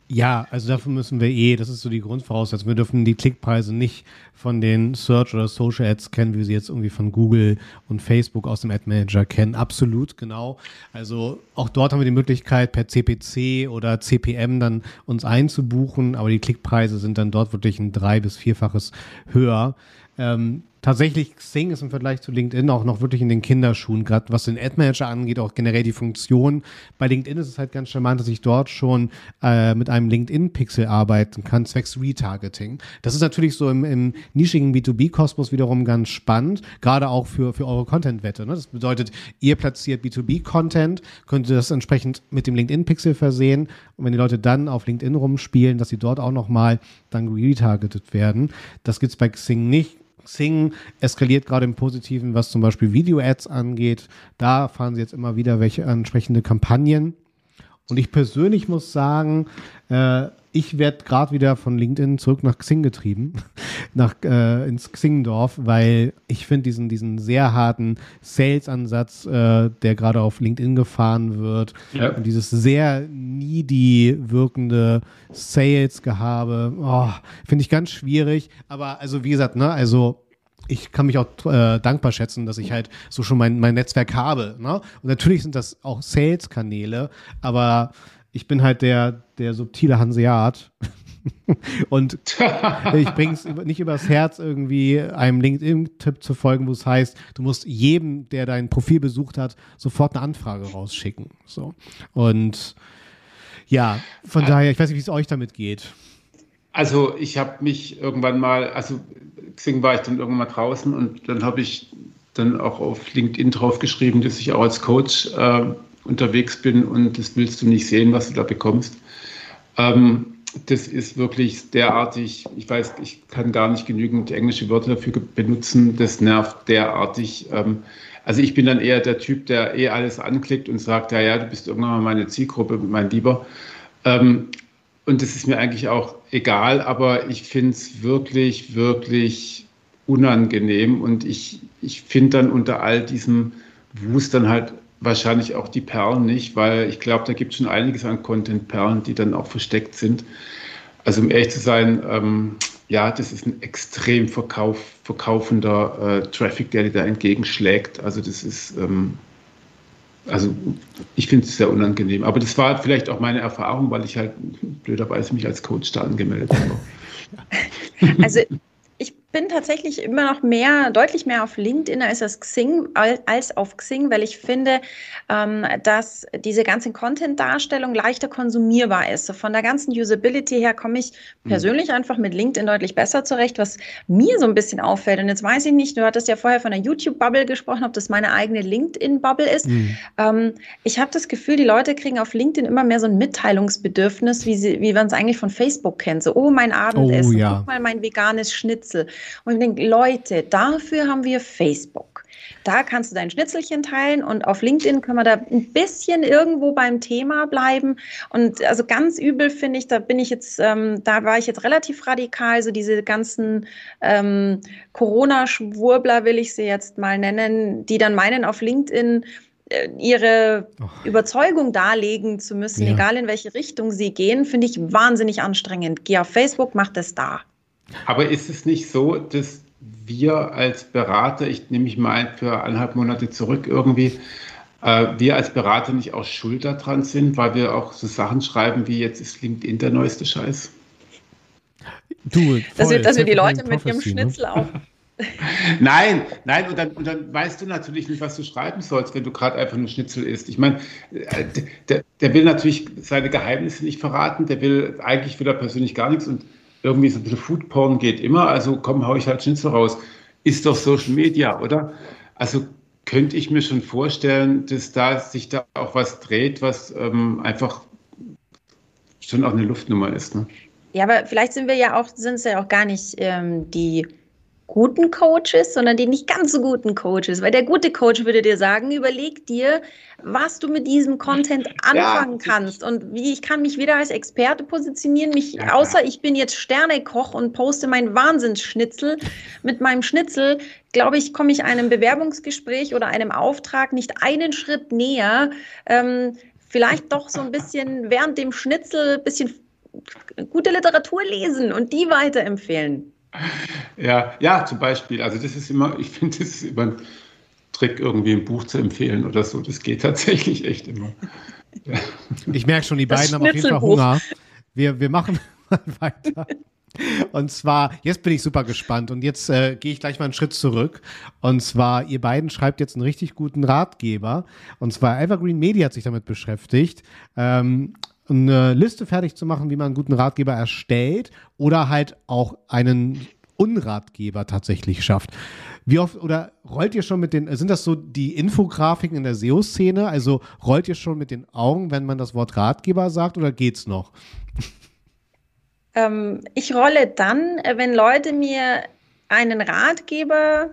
Ja, also dafür müssen wir eh, das ist so die Grundvoraussetzung. Wir dürfen die Klickpreise nicht von den Search- oder Social Ads kennen, wie wir sie jetzt irgendwie von Google und Facebook aus dem Ad Manager kennen. Absolut, genau. Also auch dort haben wir die Möglichkeit, per CPC oder CPM dann uns einzubuchen, aber die Klickpreise sind dann dort wirklich ein drei- bis vierfaches höher. Ähm, tatsächlich Xing ist im Vergleich zu LinkedIn auch noch wirklich in den Kinderschuhen, gerade was den Ad Manager angeht, auch generell die Funktion. Bei LinkedIn ist es halt ganz charmant, dass ich dort schon äh, mit einem LinkedIn-Pixel arbeiten kann, zwecks Retargeting. Das ist natürlich so im, im nischigen B2B-Kosmos wiederum ganz spannend, gerade auch für, für eure Content-Wette. Ne? Das bedeutet, ihr platziert B2B-Content, könnt ihr das entsprechend mit dem LinkedIn-Pixel versehen und wenn die Leute dann auf LinkedIn rumspielen, dass sie dort auch nochmal dann retargetet werden. Das gibt's bei Xing nicht Xing eskaliert gerade im Positiven, was zum Beispiel Video-Ads angeht. Da fahren sie jetzt immer wieder welche entsprechende Kampagnen. Und ich persönlich muss sagen, äh, ich werde gerade wieder von LinkedIn zurück nach Xing getrieben, nach äh, ins Xingdorf, weil ich finde diesen diesen sehr harten Sales-Ansatz, äh, der gerade auf LinkedIn gefahren wird, ja. und dieses sehr needy wirkende Sales-Gehabe, oh, finde ich ganz schwierig. Aber also wie gesagt, ne, also ich kann mich auch äh, dankbar schätzen, dass ich halt so schon mein, mein Netzwerk habe. Ne? Und natürlich sind das auch Sales-Kanäle, aber ich bin halt der, der subtile Hanseat. und ich bring's nicht übers Herz, irgendwie einem LinkedIn-Tipp zu folgen, wo es heißt, du musst jedem, der dein Profil besucht hat, sofort eine Anfrage rausschicken. So. Und ja, von äh, daher, ich weiß nicht, wie es euch damit geht. Also ich habe mich irgendwann mal, also Xing war ich dann irgendwann mal draußen und dann habe ich dann auch auf LinkedIn drauf geschrieben, dass ich auch als Coach äh, unterwegs bin und das willst du nicht sehen, was du da bekommst. Ähm, das ist wirklich derartig, ich weiß, ich kann gar nicht genügend englische Wörter dafür benutzen, das nervt derartig. Ähm, also ich bin dann eher der Typ, der eh alles anklickt und sagt, ja, ja, du bist irgendwann mal meine Zielgruppe, mein Lieber. Ähm, und das ist mir eigentlich auch egal, aber ich finde es wirklich, wirklich unangenehm. Und ich, ich finde dann unter all diesem Wust dann halt wahrscheinlich auch die Perlen nicht, weil ich glaube, da gibt es schon einiges an Content-Perlen, die dann auch versteckt sind. Also um ehrlich zu sein, ähm, ja, das ist ein extrem verkauf, verkaufender äh, Traffic, der dir da entgegenschlägt. Also das ist, ähm, also ich finde es sehr unangenehm. Aber das war vielleicht auch meine Erfahrung, weil ich halt blöderweise mich als Coach da angemeldet habe. Also bin tatsächlich immer noch mehr, deutlich mehr auf LinkedIn als auf Xing, als auf Xing, weil ich finde, ähm, dass diese ganze Content-Darstellung leichter konsumierbar ist. So von der ganzen Usability her komme ich mhm. persönlich mhm. einfach mit LinkedIn deutlich besser zurecht, was mir so ein bisschen auffällt. Und jetzt weiß ich nicht, du hattest ja vorher von der YouTube-Bubble gesprochen, ob das meine eigene LinkedIn-Bubble ist. Mhm. Ähm, ich habe das Gefühl, die Leute kriegen auf LinkedIn immer mehr so ein Mitteilungsbedürfnis, wie, sie, wie man es eigentlich von Facebook kennt. So, oh, mein Abendessen, oh, ja. guck mal mein veganes Schnitzel. Und ich denke, Leute, dafür haben wir Facebook. Da kannst du dein Schnitzelchen teilen und auf LinkedIn können wir da ein bisschen irgendwo beim Thema bleiben. Und also ganz übel finde ich, da bin ich jetzt, ähm, da war ich jetzt relativ radikal, so diese ganzen ähm, Corona-Schwurbler will ich sie jetzt mal nennen, die dann meinen, auf LinkedIn äh, ihre oh. Überzeugung darlegen zu müssen, ja. egal in welche Richtung sie gehen, finde ich wahnsinnig anstrengend. Geh auf Facebook, mach das da. Aber ist es nicht so, dass wir als Berater, ich nehme mich mal für eineinhalb Monate zurück irgendwie, äh, wir als Berater nicht auch schuld daran sind, weil wir auch so Sachen schreiben wie jetzt ist LinkedIn der neueste Scheiß? Du, voll, dass, wir, dass wir die Leute mit ihrem ne? Schnitzel ne? auch nein, nein, und dann, und dann, weißt du natürlich nicht, was du schreiben sollst, wenn du gerade einfach nur Schnitzel isst. Ich meine, äh, der, der, will natürlich seine Geheimnisse nicht verraten, der will, eigentlich will er persönlich gar nichts und irgendwie so ein bisschen Foodporn geht immer, also komm, hau ich halt Schnitzel raus. Ist doch Social Media, oder? Also könnte ich mir schon vorstellen, dass da sich da auch was dreht, was ähm, einfach schon auch eine Luftnummer ist. Ne? Ja, aber vielleicht sind wir ja auch, sind es ja auch gar nicht ähm, die guten Coaches, sondern die nicht ganz so guten Coaches. Weil der gute Coach würde dir sagen, überleg dir, was du mit diesem Content anfangen ja. kannst und wie ich kann mich wieder als Experte positionieren, mich ja, außer ich bin jetzt Sternekoch und poste mein Wahnsinnsschnitzel mit meinem Schnitzel, glaube ich, komme ich einem Bewerbungsgespräch oder einem Auftrag nicht einen Schritt näher. Ähm, vielleicht doch so ein bisschen während dem Schnitzel ein bisschen gute Literatur lesen und die weiterempfehlen. Ja, ja, zum Beispiel. Also das ist immer, ich finde, das ist immer ein Trick, irgendwie ein Buch zu empfehlen oder so. Das geht tatsächlich echt immer. Ja. Ich merke schon, die beiden haben auf jeden Fall Hunger. Wir, wir machen mal weiter. Und zwar, jetzt bin ich super gespannt und jetzt äh, gehe ich gleich mal einen Schritt zurück. Und zwar, ihr beiden schreibt jetzt einen richtig guten Ratgeber. Und zwar Evergreen Media hat sich damit beschäftigt. Ähm, eine Liste fertig zu machen, wie man einen guten Ratgeber erstellt oder halt auch einen Unratgeber tatsächlich schafft. Wie oft oder rollt ihr schon mit den, sind das so die Infografiken in der SEO-Szene? Also rollt ihr schon mit den Augen, wenn man das Wort Ratgeber sagt oder geht's noch? Ähm, ich rolle dann, wenn Leute mir einen Ratgeber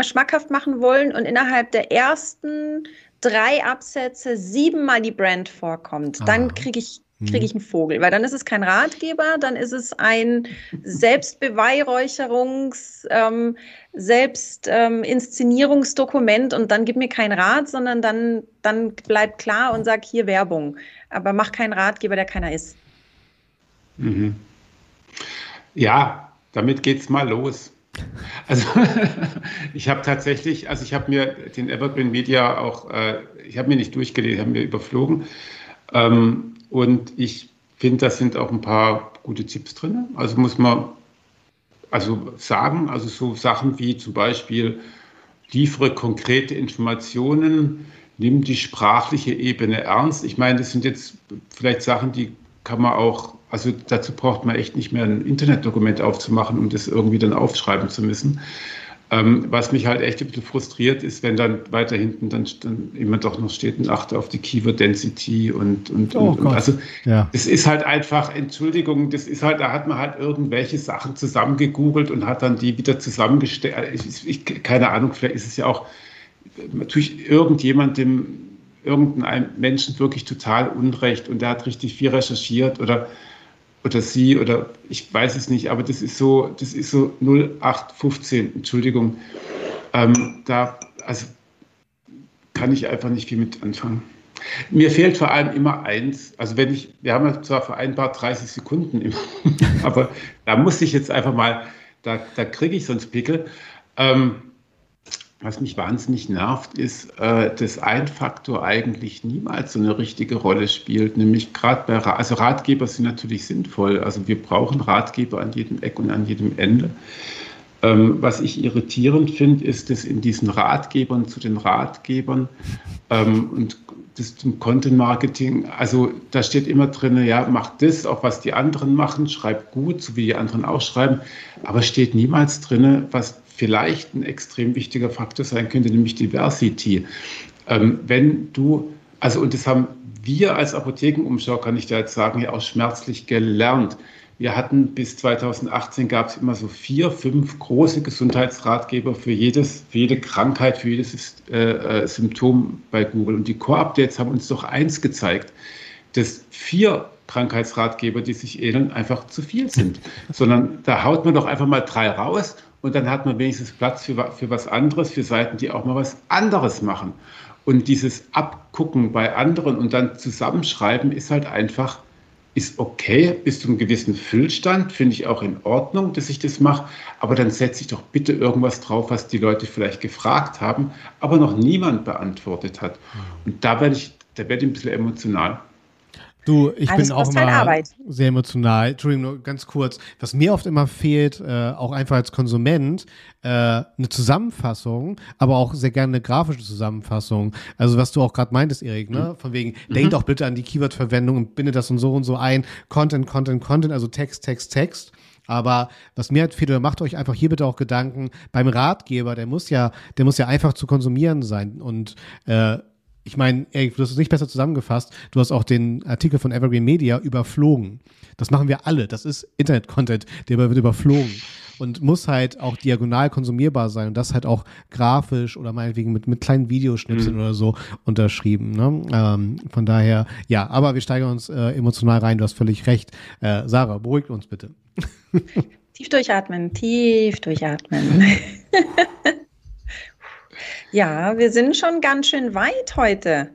schmackhaft machen wollen und innerhalb der ersten drei Absätze siebenmal die Brand vorkommt, dann kriege ich kriege ich einen Vogel, weil dann ist es kein Ratgeber, dann ist es ein Selbstbeweihräucherungs-, ähm, Selbstinszenierungsdokument ähm, und dann gib mir keinen Rat, sondern dann, dann bleib klar und sag hier Werbung. Aber mach keinen Ratgeber, der keiner ist. Mhm. Ja, damit geht's mal los. Also ich habe tatsächlich, also ich habe mir den Evergreen Media auch, äh, ich habe mir nicht durchgelesen, habe mir überflogen. Ähm, und ich finde, da sind auch ein paar gute Tipps drin. Also muss man also sagen, also so Sachen wie zum Beispiel liefere konkrete Informationen, nimm die sprachliche Ebene ernst. Ich meine, das sind jetzt vielleicht Sachen, die kann man auch, also dazu braucht man echt nicht mehr ein Internetdokument aufzumachen, um das irgendwie dann aufschreiben zu müssen. Ähm, was mich halt echt ein bisschen frustriert ist, wenn dann weiter hinten dann, dann immer doch noch steht und achte auf die Keyword Density und, und, oh und, und also ja. es ist halt einfach, Entschuldigung, das ist halt, da hat man halt irgendwelche Sachen zusammengegoogelt und hat dann die wieder zusammengestellt. Ich, ich, keine Ahnung, vielleicht ist es ja auch natürlich irgendjemandem, irgendeinem Menschen wirklich total Unrecht und der hat richtig viel recherchiert oder oder sie oder ich weiß es nicht, aber das ist so, das ist so 0815, Entschuldigung. Ähm, da, also kann ich einfach nicht viel mit anfangen. Mir fehlt vor allem immer eins. Also wenn ich, wir haben ja zwar vereinbart 30 Sekunden immer, aber da muss ich jetzt einfach mal, da, da kriege ich sonst Pickel. Ähm, was mich wahnsinnig nervt, ist, äh, dass ein Faktor eigentlich niemals so eine richtige Rolle spielt, nämlich gerade bei, also Ratgeber sind natürlich sinnvoll, also wir brauchen Ratgeber an jedem Eck und an jedem Ende. Ähm, was ich irritierend finde, ist, dass in diesen Ratgebern zu den Ratgebern ähm, und das zum Content Marketing, also da steht immer drin, ja, mach das, auch was die anderen machen, schreib gut, so wie die anderen auch schreiben, aber steht niemals drin, was vielleicht ein extrem wichtiger Faktor sein könnte, nämlich Diversity. Ähm, wenn du, also und das haben wir als Apothekenumschau, kann ich da jetzt sagen, ja auch schmerzlich gelernt. Wir hatten bis 2018 gab es immer so vier, fünf große Gesundheitsratgeber für jedes, für jede Krankheit, für jedes äh, äh, Symptom bei Google. Und die Core-Updates haben uns doch eins gezeigt, dass vier Krankheitsratgeber, die sich ähneln, einfach zu viel sind. Sondern da haut man doch einfach mal drei raus und dann hat man wenigstens Platz für, für was anderes, für Seiten, die auch mal was anderes machen. Und dieses Abgucken bei anderen und dann zusammenschreiben ist halt einfach, ist okay bis zu einem gewissen Füllstand, finde ich auch in Ordnung, dass ich das mache. Aber dann setze ich doch bitte irgendwas drauf, was die Leute vielleicht gefragt haben, aber noch niemand beantwortet hat. Und da werde ich, da werde ich ein bisschen emotional. Du, ich Alles bin auch immer Arbeit. sehr emotional. Entschuldigung, nur ganz kurz. Was mir oft immer fehlt, äh, auch einfach als Konsument, äh, eine Zusammenfassung, aber auch sehr gerne eine grafische Zusammenfassung. Also was du auch gerade meintest, Erik, ne? Von wegen, mhm. denk doch bitte an die Keyword-Verwendung und binde das und so und so ein. Content, Content, Content, also Text, Text, Text. Aber was mir halt fehlt, oder macht euch einfach hier bitte auch Gedanken beim Ratgeber, der muss ja, der muss ja einfach zu konsumieren sein. Und äh, ich meine, Erik, du hast es nicht besser zusammengefasst. Du hast auch den Artikel von Evergreen Media überflogen. Das machen wir alle. Das ist Internet-Content, der wird überflogen und muss halt auch diagonal konsumierbar sein und das halt auch grafisch oder meinetwegen mit, mit kleinen Videoschnipseln mhm. oder so unterschrieben. Ne? Ähm, von daher, ja, aber wir steigern uns äh, emotional rein. Du hast völlig recht. Äh, Sarah, beruhigt uns bitte. Tief durchatmen, tief durchatmen. Ja, wir sind schon ganz schön weit heute.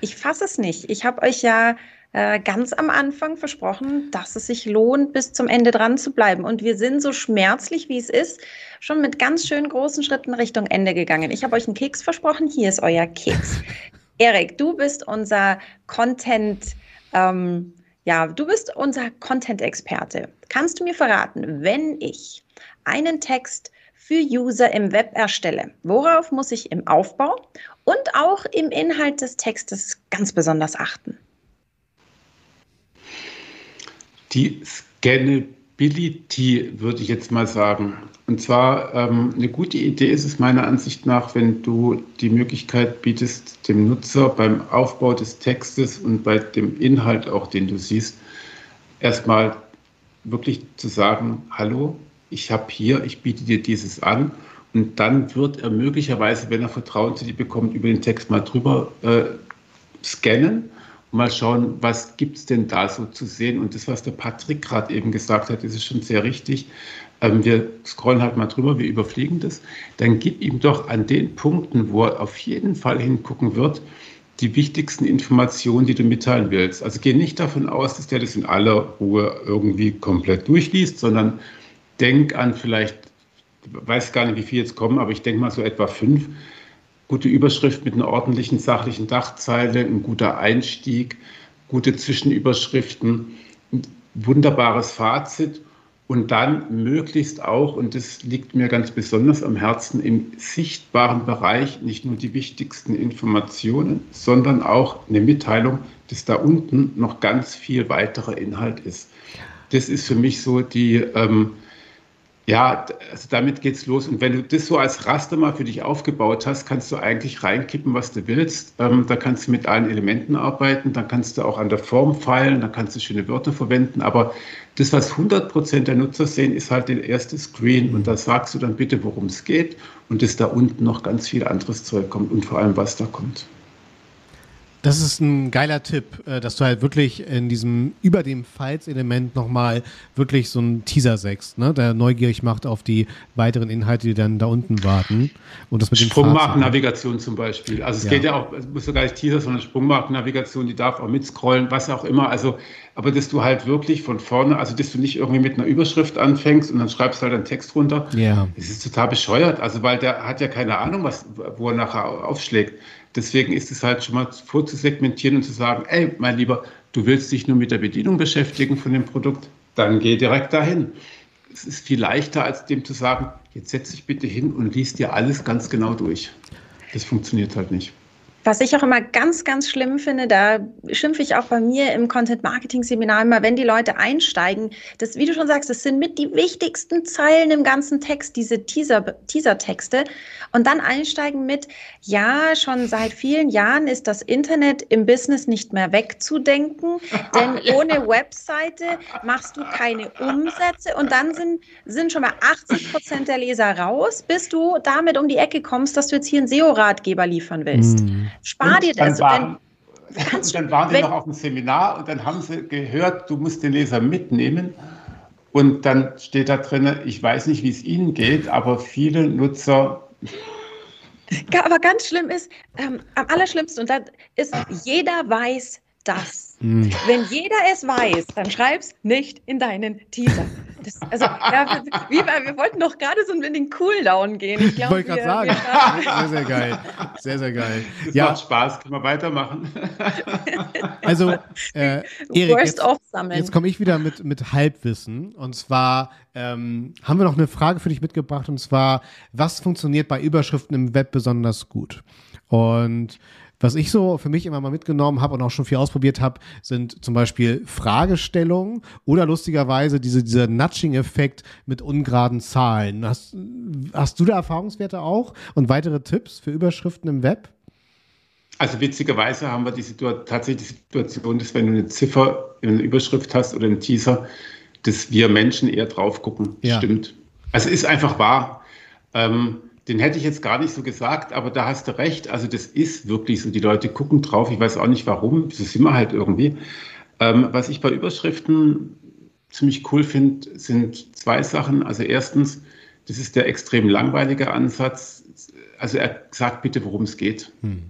Ich fasse es nicht. Ich habe euch ja äh, ganz am Anfang versprochen, dass es sich lohnt, bis zum Ende dran zu bleiben. Und wir sind so schmerzlich, wie es ist, schon mit ganz schön großen Schritten Richtung Ende gegangen. Ich habe euch einen Keks versprochen. Hier ist euer Keks. Erik, du bist unser Content. Ähm, ja, du bist unser Content-Experte. Kannst du mir verraten, wenn ich einen Text für User im Web erstelle. Worauf muss ich im Aufbau und auch im Inhalt des Textes ganz besonders achten? Die Scannability würde ich jetzt mal sagen. Und zwar ähm, eine gute Idee ist es meiner Ansicht nach, wenn du die Möglichkeit bietest, dem Nutzer beim Aufbau des Textes und bei dem Inhalt auch, den du siehst, erstmal wirklich zu sagen, hallo, ich habe hier, ich biete dir dieses an. Und dann wird er möglicherweise, wenn er Vertrauen zu dir bekommt, über den Text mal drüber äh, scannen und mal schauen, was gibt es denn da so zu sehen. Und das, was der Patrick gerade eben gesagt hat, das ist schon sehr richtig. Ähm, wir scrollen halt mal drüber, wir überfliegen das. Dann gib ihm doch an den Punkten, wo er auf jeden Fall hingucken wird, die wichtigsten Informationen, die du mitteilen willst. Also geh nicht davon aus, dass der das in aller Ruhe irgendwie komplett durchliest, sondern denke an vielleicht, weiß gar nicht, wie viel jetzt kommen, aber ich denke mal so etwa fünf. Gute Überschrift mit einer ordentlichen sachlichen Dachzeile, ein guter Einstieg, gute Zwischenüberschriften, ein wunderbares Fazit und dann möglichst auch, und das liegt mir ganz besonders am Herzen, im sichtbaren Bereich nicht nur die wichtigsten Informationen, sondern auch eine Mitteilung, dass da unten noch ganz viel weiterer Inhalt ist. Das ist für mich so die, ähm, ja, also damit geht's los. Und wenn du das so als Raster mal für dich aufgebaut hast, kannst du eigentlich reinkippen, was du willst. Ähm, da kannst du mit allen Elementen arbeiten, dann kannst du auch an der Form feilen, dann kannst du schöne Wörter verwenden. Aber das, was 100 Prozent der Nutzer sehen, ist halt der erste Screen. Und da sagst du dann bitte, worum es geht und dass da unten noch ganz viel anderes Zeug kommt und vor allem, was da kommt. Das ist ein geiler Tipp, äh, dass du halt wirklich in diesem, über dem Files-Element nochmal wirklich so einen Teaser sägst, ne? der neugierig macht auf die weiteren Inhalte, die dann da unten warten. Und das mit dem Sprungmarkennavigation zum Beispiel. Also es ja. geht ja auch, es muss ja gar nicht Teaser, sondern Sprungmarkennavigation, die darf auch mitscrollen, was auch immer. Also, aber dass du halt wirklich von vorne, also dass du nicht irgendwie mit einer Überschrift anfängst und dann schreibst du halt einen Text runter. Ja. Das ist total bescheuert. Also, weil der hat ja keine Ahnung, was, wo er nachher aufschlägt. Deswegen ist es halt schon mal vorzusegmentieren und zu sagen, ey, mein Lieber, du willst dich nur mit der Bedienung beschäftigen von dem Produkt, dann geh direkt dahin. Es ist viel leichter, als dem zu sagen, jetzt setz dich bitte hin und liest dir alles ganz genau durch. Das funktioniert halt nicht. Was ich auch immer ganz, ganz schlimm finde, da schimpfe ich auch bei mir im Content Marketing Seminar immer, wenn die Leute einsteigen, das, wie du schon sagst, das sind mit die wichtigsten Zeilen im ganzen Text, diese Teaser, Teaser-Texte und dann einsteigen mit, ja, schon seit vielen Jahren ist das Internet im Business nicht mehr wegzudenken, denn ohne Webseite machst du keine Umsätze und dann sind, sind schon mal 80 Prozent der Leser raus, bis du damit um die Ecke kommst, dass du jetzt hier einen SEO-Ratgeber liefern willst. Mhm. Spar und dir das. Waren, und dann waren sie noch auf dem Seminar und dann haben sie gehört, du musst den Leser mitnehmen. Und dann steht da drin, ich weiß nicht, wie es Ihnen geht, aber viele Nutzer Aber ganz schlimm ist, ähm, am allerschlimmsten, und das ist, jeder weiß das. Mm. Wenn jeder es weiß, dann schreib's nicht in deinen Teaser. Das, also, ja, wir, wir, wollten doch gerade so in den Cooldown gehen. Ich, ich wollte gerade sagen. sehr, sehr geil. Sehr, sehr geil. Das ja. macht Spaß, können wir weitermachen. Also, äh, Erik, jetzt, jetzt komme ich wieder mit, mit Halbwissen. Und zwar ähm, haben wir noch eine Frage für dich mitgebracht. Und zwar, was funktioniert bei Überschriften im Web besonders gut? Und was ich so für mich immer mal mitgenommen habe und auch schon viel ausprobiert habe, sind zum Beispiel Fragestellungen oder lustigerweise diese, dieser Nudging-Effekt mit ungeraden Zahlen. Hast, hast du da Erfahrungswerte auch und weitere Tipps für Überschriften im Web? Also witzigerweise haben wir die Situation, tatsächlich die Situation, dass wenn du eine Ziffer in einer Überschrift hast oder einen Teaser, dass wir Menschen eher drauf gucken. Ja. Stimmt. Also ist einfach wahr. Ähm, den hätte ich jetzt gar nicht so gesagt, aber da hast du recht. Also das ist wirklich so. Die Leute gucken drauf. Ich weiß auch nicht warum. Das ist immer halt irgendwie. Ähm, was ich bei Überschriften ziemlich cool finde, sind zwei Sachen. Also erstens, das ist der extrem langweilige Ansatz. Also er sagt bitte, worum es geht. Hm.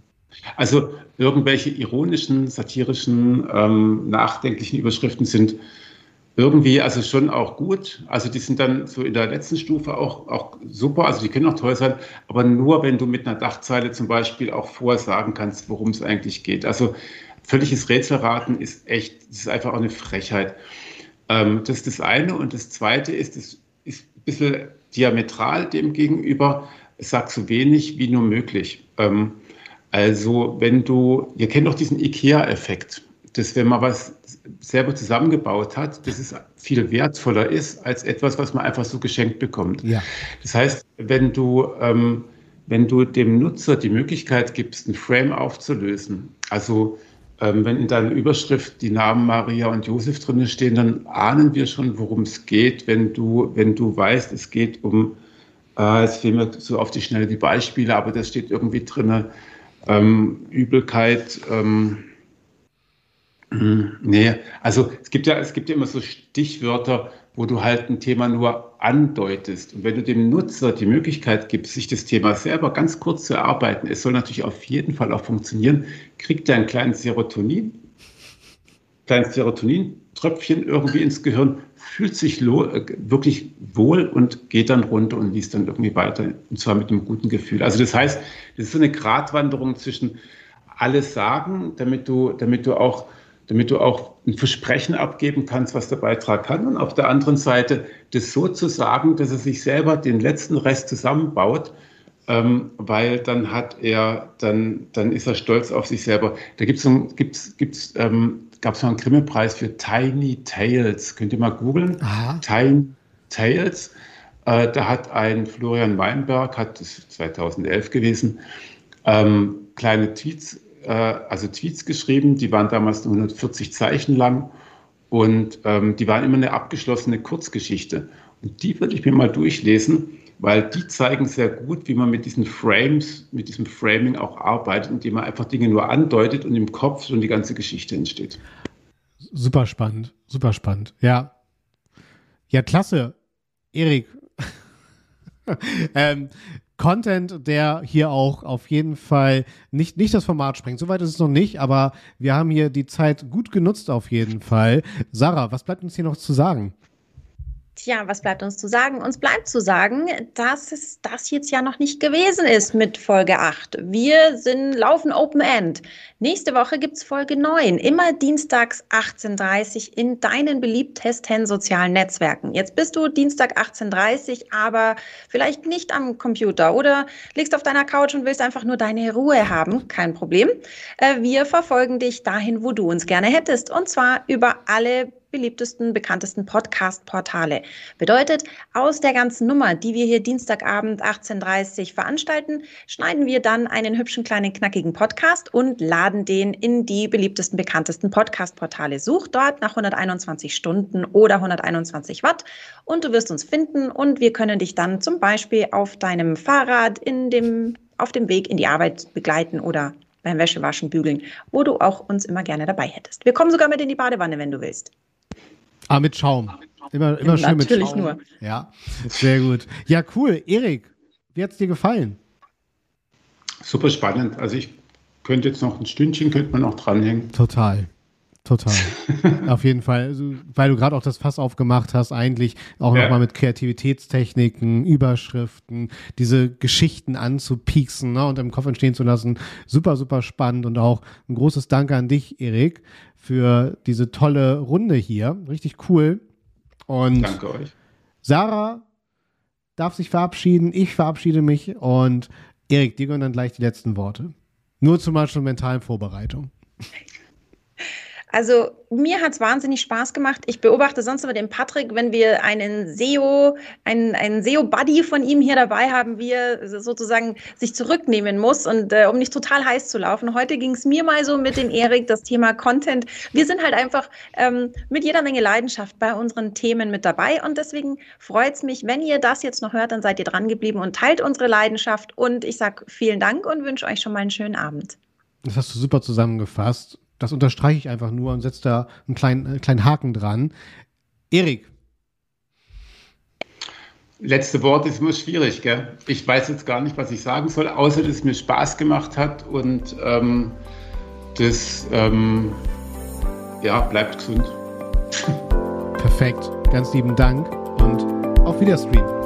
Also irgendwelche ironischen, satirischen, ähm, nachdenklichen Überschriften sind irgendwie also schon auch gut. Also die sind dann so in der letzten Stufe auch, auch super, also die können auch toll sein, aber nur wenn du mit einer Dachzeile zum Beispiel auch vorsagen kannst, worum es eigentlich geht. Also völliges Rätselraten ist echt, das ist einfach auch eine Frechheit. Ähm, das ist das eine. Und das zweite ist, das ist ein bisschen diametral dem gegenüber, sag so wenig wie nur möglich. Ähm, also wenn du, ihr kennt doch diesen IKEA-Effekt dass wenn man was selber zusammengebaut hat, dass es viel wertvoller ist als etwas, was man einfach so geschenkt bekommt. Ja. Das heißt, wenn du, ähm, wenn du dem Nutzer die Möglichkeit gibst, ein Frame aufzulösen, also ähm, wenn in deiner Überschrift die Namen Maria und Josef drin stehen, dann ahnen wir schon, worum es geht, wenn du, wenn du weißt, es geht um, äh, es fehlen mir so auf die Schnelle die Beispiele, aber da steht irgendwie drin, ähm, Übelkeit, ähm, Nee, also es gibt ja, es gibt ja immer so Stichwörter, wo du halt ein Thema nur andeutest. Und wenn du dem Nutzer die Möglichkeit gibst, sich das Thema selber ganz kurz zu erarbeiten, es soll natürlich auf jeden Fall auch funktionieren, kriegt er ein kleines Serotonin, kleines Serotonin-Tröpfchen irgendwie ins Gehirn, fühlt sich wirklich wohl und geht dann runter und liest dann irgendwie weiter. Und zwar mit einem guten Gefühl. Also das heißt, das ist so eine Gratwanderung zwischen alles sagen, damit du, damit du auch damit du auch ein Versprechen abgeben kannst, was der Beitrag kann. Und auf der anderen Seite das so zu sagen, dass er sich selber den letzten Rest zusammenbaut, ähm, weil dann hat er, dann, dann ist er stolz auf sich selber. Da gibt's, gibt's, gibt's, ähm, gab es mal einen Grimme-Preis für Tiny Tales. Könnt ihr mal googeln? Tiny Tales. Äh, da hat ein Florian Weinberg, hat das 2011 gewesen, ähm, kleine Tweets äh, also Tweets geschrieben, die waren damals nur 140 Zeichen lang und ähm, die waren immer eine abgeschlossene Kurzgeschichte. Und die würde ich mir mal durchlesen, weil die zeigen sehr gut, wie man mit diesen Frames, mit diesem Framing auch arbeitet, indem man einfach Dinge nur andeutet und im Kopf schon die ganze Geschichte entsteht. Super spannend, super spannend. Ja. Ja, klasse. Erik. ähm, Content, der hier auch auf jeden Fall nicht, nicht das Format sprengt. Soweit ist es noch nicht, aber wir haben hier die Zeit gut genutzt auf jeden Fall. Sarah, was bleibt uns hier noch zu sagen? Tja, was bleibt uns zu sagen? Uns bleibt zu sagen, dass es das jetzt ja noch nicht gewesen ist mit Folge 8. Wir sind laufen Open End. Nächste Woche gibt es Folge 9, immer dienstags 18.30 Uhr in deinen beliebtesten sozialen Netzwerken. Jetzt bist du Dienstag 18.30 Uhr, aber vielleicht nicht am Computer oder liegst auf deiner Couch und willst einfach nur deine Ruhe haben. Kein Problem. Äh, wir verfolgen dich dahin, wo du uns gerne hättest. Und zwar über alle beliebtesten, bekanntesten Podcast-Portale. Bedeutet, aus der ganzen Nummer, die wir hier Dienstagabend 18.30 Uhr veranstalten, schneiden wir dann einen hübschen kleinen knackigen Podcast und laden den in die beliebtesten, bekanntesten Podcast-Portale. Such dort nach 121 Stunden oder 121 Watt und du wirst uns finden und wir können dich dann zum Beispiel auf deinem Fahrrad in dem, auf dem Weg in die Arbeit begleiten oder beim Wäschewaschen, Bügeln, wo du auch uns immer gerne dabei hättest. Wir kommen sogar mit in die Badewanne, wenn du willst. Ah, mit Schaum. Immer, immer schön mit Schaum. Natürlich nur. Ja, sehr gut. Ja, cool. Erik, wie hat es dir gefallen? Super spannend. Also ich könnte jetzt noch ein Stündchen, könnte man noch dranhängen. Total. Total. Auf jeden Fall. Also, weil du gerade auch das Fass aufgemacht hast, eigentlich auch ja. nochmal mit Kreativitätstechniken, Überschriften, diese Geschichten anzupieksen ne, und im Kopf entstehen zu lassen. Super, super spannend und auch ein großes Danke an dich, Erik, für diese tolle Runde hier. Richtig cool. Und Danke euch. Sarah darf sich verabschieden, ich verabschiede mich und Erik, dir gehören dann gleich die letzten Worte. Nur zum Beispiel mentalen Vorbereitung. Also mir hat es wahnsinnig Spaß gemacht. Ich beobachte sonst immer den Patrick, wenn wir einen SEO, einen, einen SEO-Buddy von ihm hier dabei haben, wie er sozusagen sich zurücknehmen muss und äh, um nicht total heiß zu laufen. Heute ging es mir mal so mit dem Erik, das Thema Content. Wir sind halt einfach ähm, mit jeder Menge Leidenschaft bei unseren Themen mit dabei und deswegen freut es mich, wenn ihr das jetzt noch hört, dann seid ihr dran geblieben und teilt unsere Leidenschaft und ich sage vielen Dank und wünsche euch schon mal einen schönen Abend. Das hast du super zusammengefasst. Das unterstreiche ich einfach nur und setze da einen kleinen, einen kleinen Haken dran. Erik. Letzte Wort ist immer schwierig, gell? Ich weiß jetzt gar nicht, was ich sagen soll, außer dass es mir Spaß gemacht hat und ähm, das, ähm, ja, bleibt gesund. Perfekt. Ganz lieben Dank und auf Wiederstream.